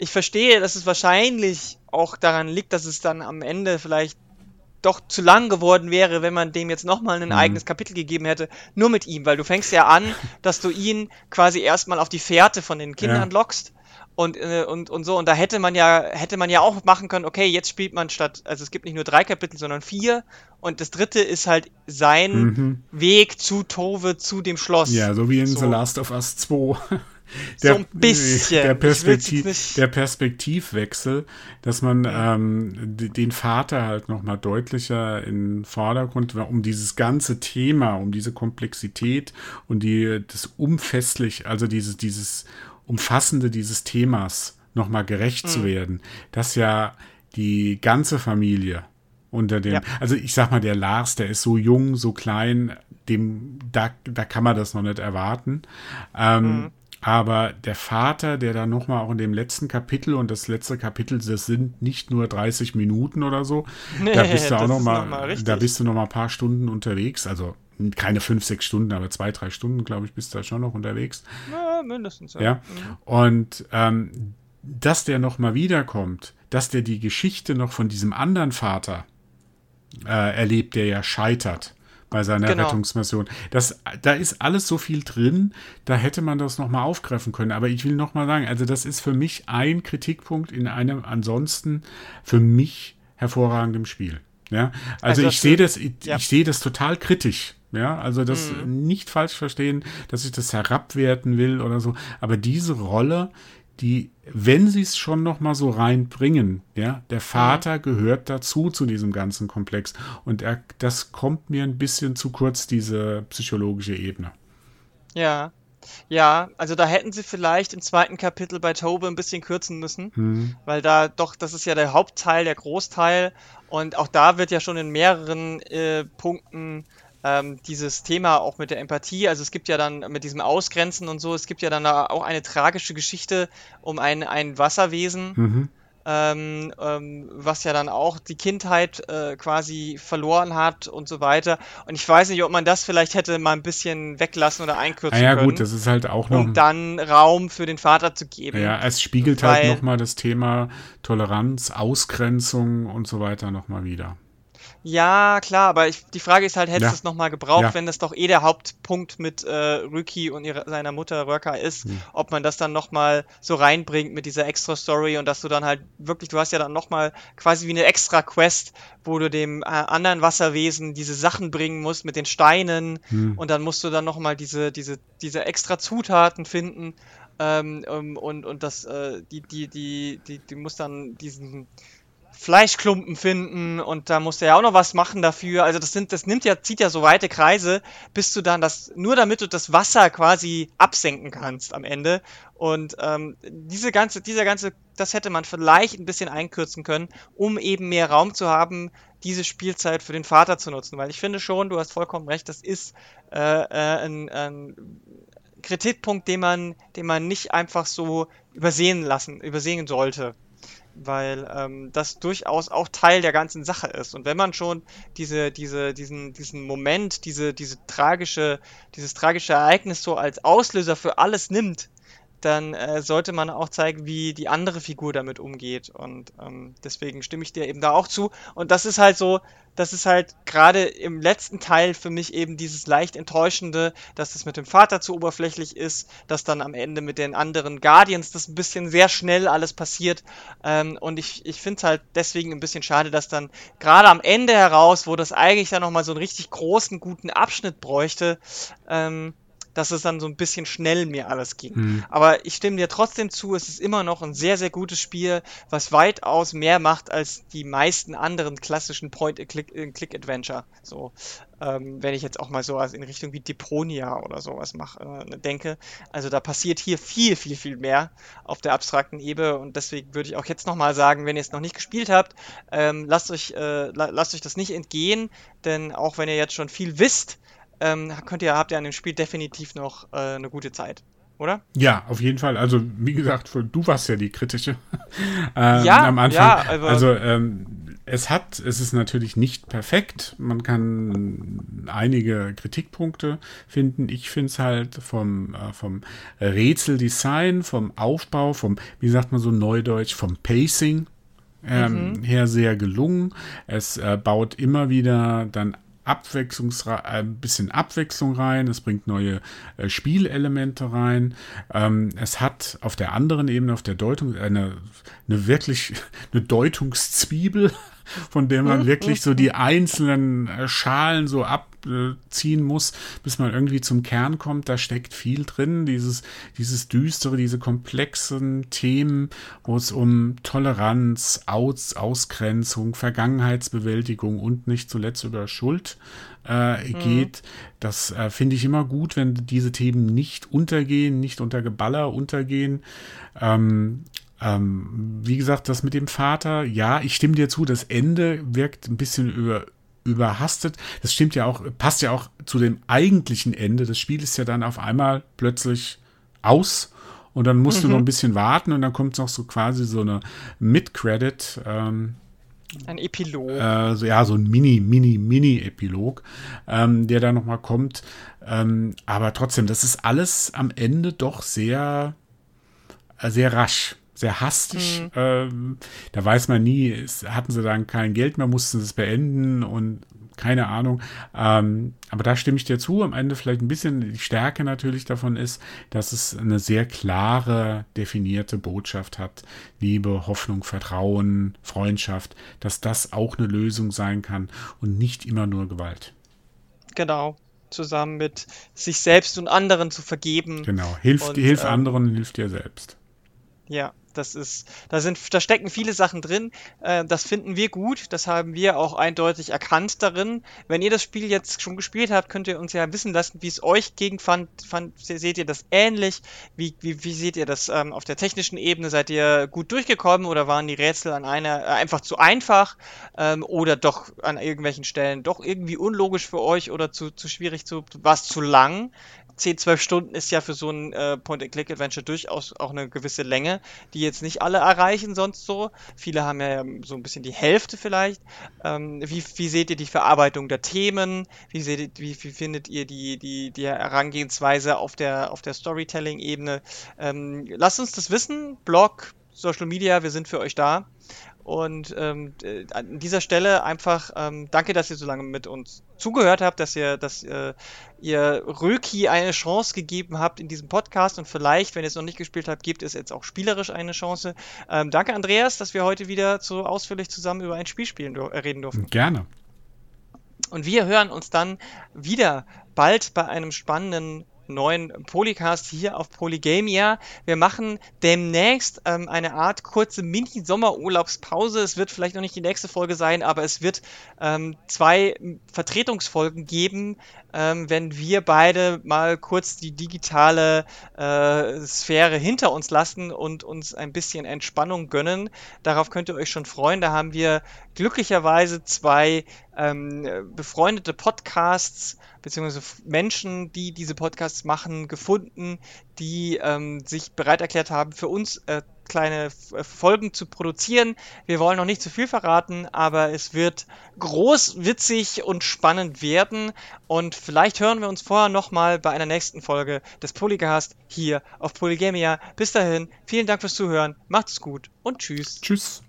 ich verstehe, dass es wahrscheinlich auch daran liegt, dass es dann am Ende vielleicht doch zu lang geworden wäre, wenn man dem jetzt nochmal ein mhm. eigenes Kapitel gegeben hätte, nur mit ihm, weil du fängst ja an, dass du ihn quasi erstmal auf die Fährte von den Kindern ja. lockst und, äh, und, und so. Und da hätte man ja, hätte man ja auch machen können, okay, jetzt spielt man statt, also es gibt nicht nur drei Kapitel, sondern vier. Und das dritte ist halt sein mhm. Weg zu Tove, zu dem Schloss. Ja, so wie in so. The Last of Us 2. Der, so ein bisschen. Der, Perspektiv, der Perspektivwechsel, dass man ähm, den Vater halt nochmal deutlicher in den Vordergrund, um dieses ganze Thema, um diese Komplexität und die, das umfestlich, also dieses, dieses Umfassende dieses Themas nochmal gerecht mhm. zu werden, dass ja die ganze Familie unter dem, ja. also ich sag mal, der Lars, der ist so jung, so klein, dem, da, da kann man das noch nicht erwarten. Ähm, mhm. Aber der Vater, der da nochmal auch in dem letzten Kapitel und das letzte Kapitel, das sind nicht nur 30 Minuten oder so. Nee, da bist du auch nochmal, noch mal da bist du noch mal ein paar Stunden unterwegs. Also keine fünf, sechs Stunden, aber zwei, drei Stunden, glaube ich, bist du da schon noch unterwegs. Ja, mindestens. Ja. ja. Mhm. Und ähm, dass der nochmal wiederkommt, dass der die Geschichte noch von diesem anderen Vater äh, erlebt, der ja scheitert bei seiner genau. Rettungsmission. Das, da ist alles so viel drin, da hätte man das nochmal aufgreifen können. Aber ich will nochmal sagen, also das ist für mich ein Kritikpunkt in einem ansonsten für mich hervorragendem Spiel. Ja, also, also ich sehe das, ich, ja. ich sehe das total kritisch. Ja, also das mhm. nicht falsch verstehen, dass ich das herabwerten will oder so. Aber diese Rolle, die, wenn sie es schon noch mal so reinbringen, ja, der Vater mhm. gehört dazu zu diesem ganzen Komplex und er, das kommt mir ein bisschen zu kurz diese psychologische Ebene. Ja, ja, also da hätten sie vielleicht im zweiten Kapitel bei Tobe ein bisschen kürzen müssen, mhm. weil da doch, das ist ja der Hauptteil, der Großteil und auch da wird ja schon in mehreren äh, Punkten ähm, dieses Thema auch mit der Empathie, also es gibt ja dann mit diesem Ausgrenzen und so, es gibt ja dann auch eine tragische Geschichte um ein, ein Wasserwesen, mhm. ähm, ähm, was ja dann auch die Kindheit äh, quasi verloren hat und so weiter. Und ich weiß nicht, ob man das vielleicht hätte mal ein bisschen weglassen oder einkürzen ja, können. gut, das ist halt auch noch. Um dann Raum für den Vater zu geben. Ja, es spiegelt halt nochmal das Thema Toleranz, Ausgrenzung und so weiter nochmal wieder. Ja, klar, aber ich, die Frage ist halt, hättest du ja. es nochmal gebraucht, ja. wenn das doch eh der Hauptpunkt mit äh, Rüki und ihrer, seiner Mutter Röka ist, hm. ob man das dann nochmal so reinbringt mit dieser extra Story und dass du dann halt wirklich, du hast ja dann nochmal quasi wie eine extra Quest, wo du dem äh, anderen Wasserwesen diese Sachen bringen musst mit den Steinen hm. und dann musst du dann nochmal diese, diese, diese extra Zutaten finden ähm, und, und das, äh, die, die, die, die, die muss dann diesen Fleischklumpen finden und da musst du ja auch noch was machen dafür. Also das sind, das nimmt ja, zieht ja so weite Kreise, bis du dann das, nur damit du das Wasser quasi absenken kannst am Ende. Und ähm, diese ganze, dieser ganze, das hätte man vielleicht ein bisschen einkürzen können, um eben mehr Raum zu haben, diese Spielzeit für den Vater zu nutzen. Weil ich finde schon, du hast vollkommen recht, das ist äh, äh, ein, ein Kritikpunkt, den man, den man nicht einfach so übersehen lassen, übersehen sollte weil ähm, das durchaus auch Teil der ganzen Sache ist. Und wenn man schon diese, diese, diesen, diesen Moment, diese, diese tragische, dieses tragische Ereignis so als Auslöser für alles nimmt, dann äh, sollte man auch zeigen, wie die andere Figur damit umgeht. Und ähm, deswegen stimme ich dir eben da auch zu. Und das ist halt so, das ist halt gerade im letzten Teil für mich eben dieses leicht enttäuschende, dass das mit dem Vater zu oberflächlich ist, dass dann am Ende mit den anderen Guardians das ein bisschen sehr schnell alles passiert. Ähm, und ich, ich finde es halt deswegen ein bisschen schade, dass dann gerade am Ende heraus, wo das eigentlich dann nochmal so einen richtig großen, guten Abschnitt bräuchte, ähm, dass es dann so ein bisschen schnell mir alles ging. Mhm. Aber ich stimme dir trotzdem zu, es ist immer noch ein sehr, sehr gutes Spiel, was weitaus mehr macht als die meisten anderen klassischen Point-and-Click-Adventure. So, ähm, wenn ich jetzt auch mal so in Richtung wie Deponia oder sowas mache, äh, denke. Also da passiert hier viel, viel, viel mehr auf der abstrakten Ebene und deswegen würde ich auch jetzt nochmal sagen, wenn ihr es noch nicht gespielt habt, ähm, lasst, euch, äh, lasst euch das nicht entgehen, denn auch wenn ihr jetzt schon viel wisst, ähm, könnt ihr, habt ihr an dem Spiel definitiv noch äh, eine gute Zeit oder? Ja, auf jeden Fall. Also, wie gesagt, du warst ja die kritische ähm, ja, am Anfang. Ja, also ähm, es hat, es ist natürlich nicht perfekt. Man kann einige Kritikpunkte finden. Ich finde es halt vom, äh, vom Rätseldesign, vom Aufbau, vom, wie sagt man so neudeutsch, vom Pacing ähm, mhm. her sehr gelungen. Es äh, baut immer wieder dann Abwechslungsre äh, ein bisschen Abwechslung rein, es bringt neue äh, Spielelemente rein. Ähm, es hat auf der anderen Ebene, auf der Deutung, eine, eine wirklich eine Deutungszwiebel, von der man wirklich so die einzelnen äh, Schalen so abziehen muss, bis man irgendwie zum Kern kommt. Da steckt viel drin, dieses, dieses düstere, diese komplexen Themen, wo es um Toleranz, Aus, Ausgrenzung, Vergangenheitsbewältigung und nicht zuletzt über Schuld äh, mhm. geht. Das äh, finde ich immer gut, wenn diese Themen nicht untergehen, nicht unter Geballer untergehen. Ähm, ähm, wie gesagt, das mit dem Vater, ja, ich stimme dir zu, das Ende wirkt ein bisschen über, überhastet. Das stimmt ja auch, passt ja auch zu dem eigentlichen Ende. Das Spiel ist ja dann auf einmal plötzlich aus und dann musst mhm. du noch ein bisschen warten und dann kommt noch so quasi so eine Mid-Credit. Ähm, ein Epilog. Äh, so, ja, so ein Mini, Mini, Mini-Epilog, ähm, der da nochmal kommt. Ähm, aber trotzdem, das ist alles am Ende doch sehr, äh, sehr rasch sehr hastig. Mhm. Ähm, da weiß man nie, es, hatten sie dann kein Geld mehr, mussten sie es beenden und keine Ahnung. Ähm, aber da stimme ich dir zu. Am Ende vielleicht ein bisschen die Stärke natürlich davon ist, dass es eine sehr klare, definierte Botschaft hat. Liebe, Hoffnung, Vertrauen, Freundschaft, dass das auch eine Lösung sein kann und nicht immer nur Gewalt. Genau zusammen mit sich selbst und anderen zu vergeben. Genau, hilf, und, hilf ähm, anderen, hilf dir selbst. Ja, das ist, da sind, da stecken viele Sachen drin. Äh, das finden wir gut. Das haben wir auch eindeutig erkannt darin. Wenn ihr das Spiel jetzt schon gespielt habt, könnt ihr uns ja wissen lassen, wie es euch gegen fand. fand seht ihr das ähnlich? Wie, wie, wie seht ihr das ähm, auf der technischen Ebene? Seid ihr gut durchgekommen oder waren die Rätsel an einer äh, einfach zu einfach ähm, oder doch an irgendwelchen Stellen doch irgendwie unlogisch für euch oder zu, zu schwierig zu, war es zu lang? 10, 12 Stunden ist ja für so ein äh, Point-and-Click-Adventure durchaus auch eine gewisse Länge, die jetzt nicht alle erreichen sonst so. Viele haben ja so ein bisschen die Hälfte vielleicht. Ähm, wie, wie seht ihr die Verarbeitung der Themen? Wie, seht ihr, wie, wie findet ihr die, die, die Herangehensweise auf der, auf der Storytelling-Ebene? Ähm, lasst uns das wissen. Blog, Social Media, wir sind für euch da. Und ähm, an dieser Stelle einfach ähm, danke, dass ihr so lange mit uns zugehört habt, dass ihr, dass äh, ihr Röki eine Chance gegeben habt in diesem Podcast und vielleicht, wenn ihr es noch nicht gespielt habt, gibt es jetzt auch spielerisch eine Chance. Ähm, danke, Andreas, dass wir heute wieder so ausführlich zusammen über ein Spiel spielen äh, reden durften. Gerne. Und wir hören uns dann wieder bald bei einem spannenden neuen Polycast hier auf Polygamia. Wir machen demnächst ähm, eine Art kurze Mini-Sommerurlaubspause. Es wird vielleicht noch nicht die nächste Folge sein, aber es wird ähm, zwei Vertretungsfolgen geben, ähm, wenn wir beide mal kurz die digitale äh, Sphäre hinter uns lassen und uns ein bisschen Entspannung gönnen. Darauf könnt ihr euch schon freuen. Da haben wir glücklicherweise zwei ähm, befreundete Podcasts beziehungsweise Menschen, die diese Podcasts machen, gefunden, die ähm, sich bereit erklärt haben, für uns äh, kleine äh, Folgen zu produzieren. Wir wollen noch nicht zu viel verraten, aber es wird groß, witzig und spannend werden. Und vielleicht hören wir uns vorher nochmal bei einer nächsten Folge des Polycast hier auf Polygamia. Bis dahin, vielen Dank fürs Zuhören, macht's gut und tschüss. Tschüss.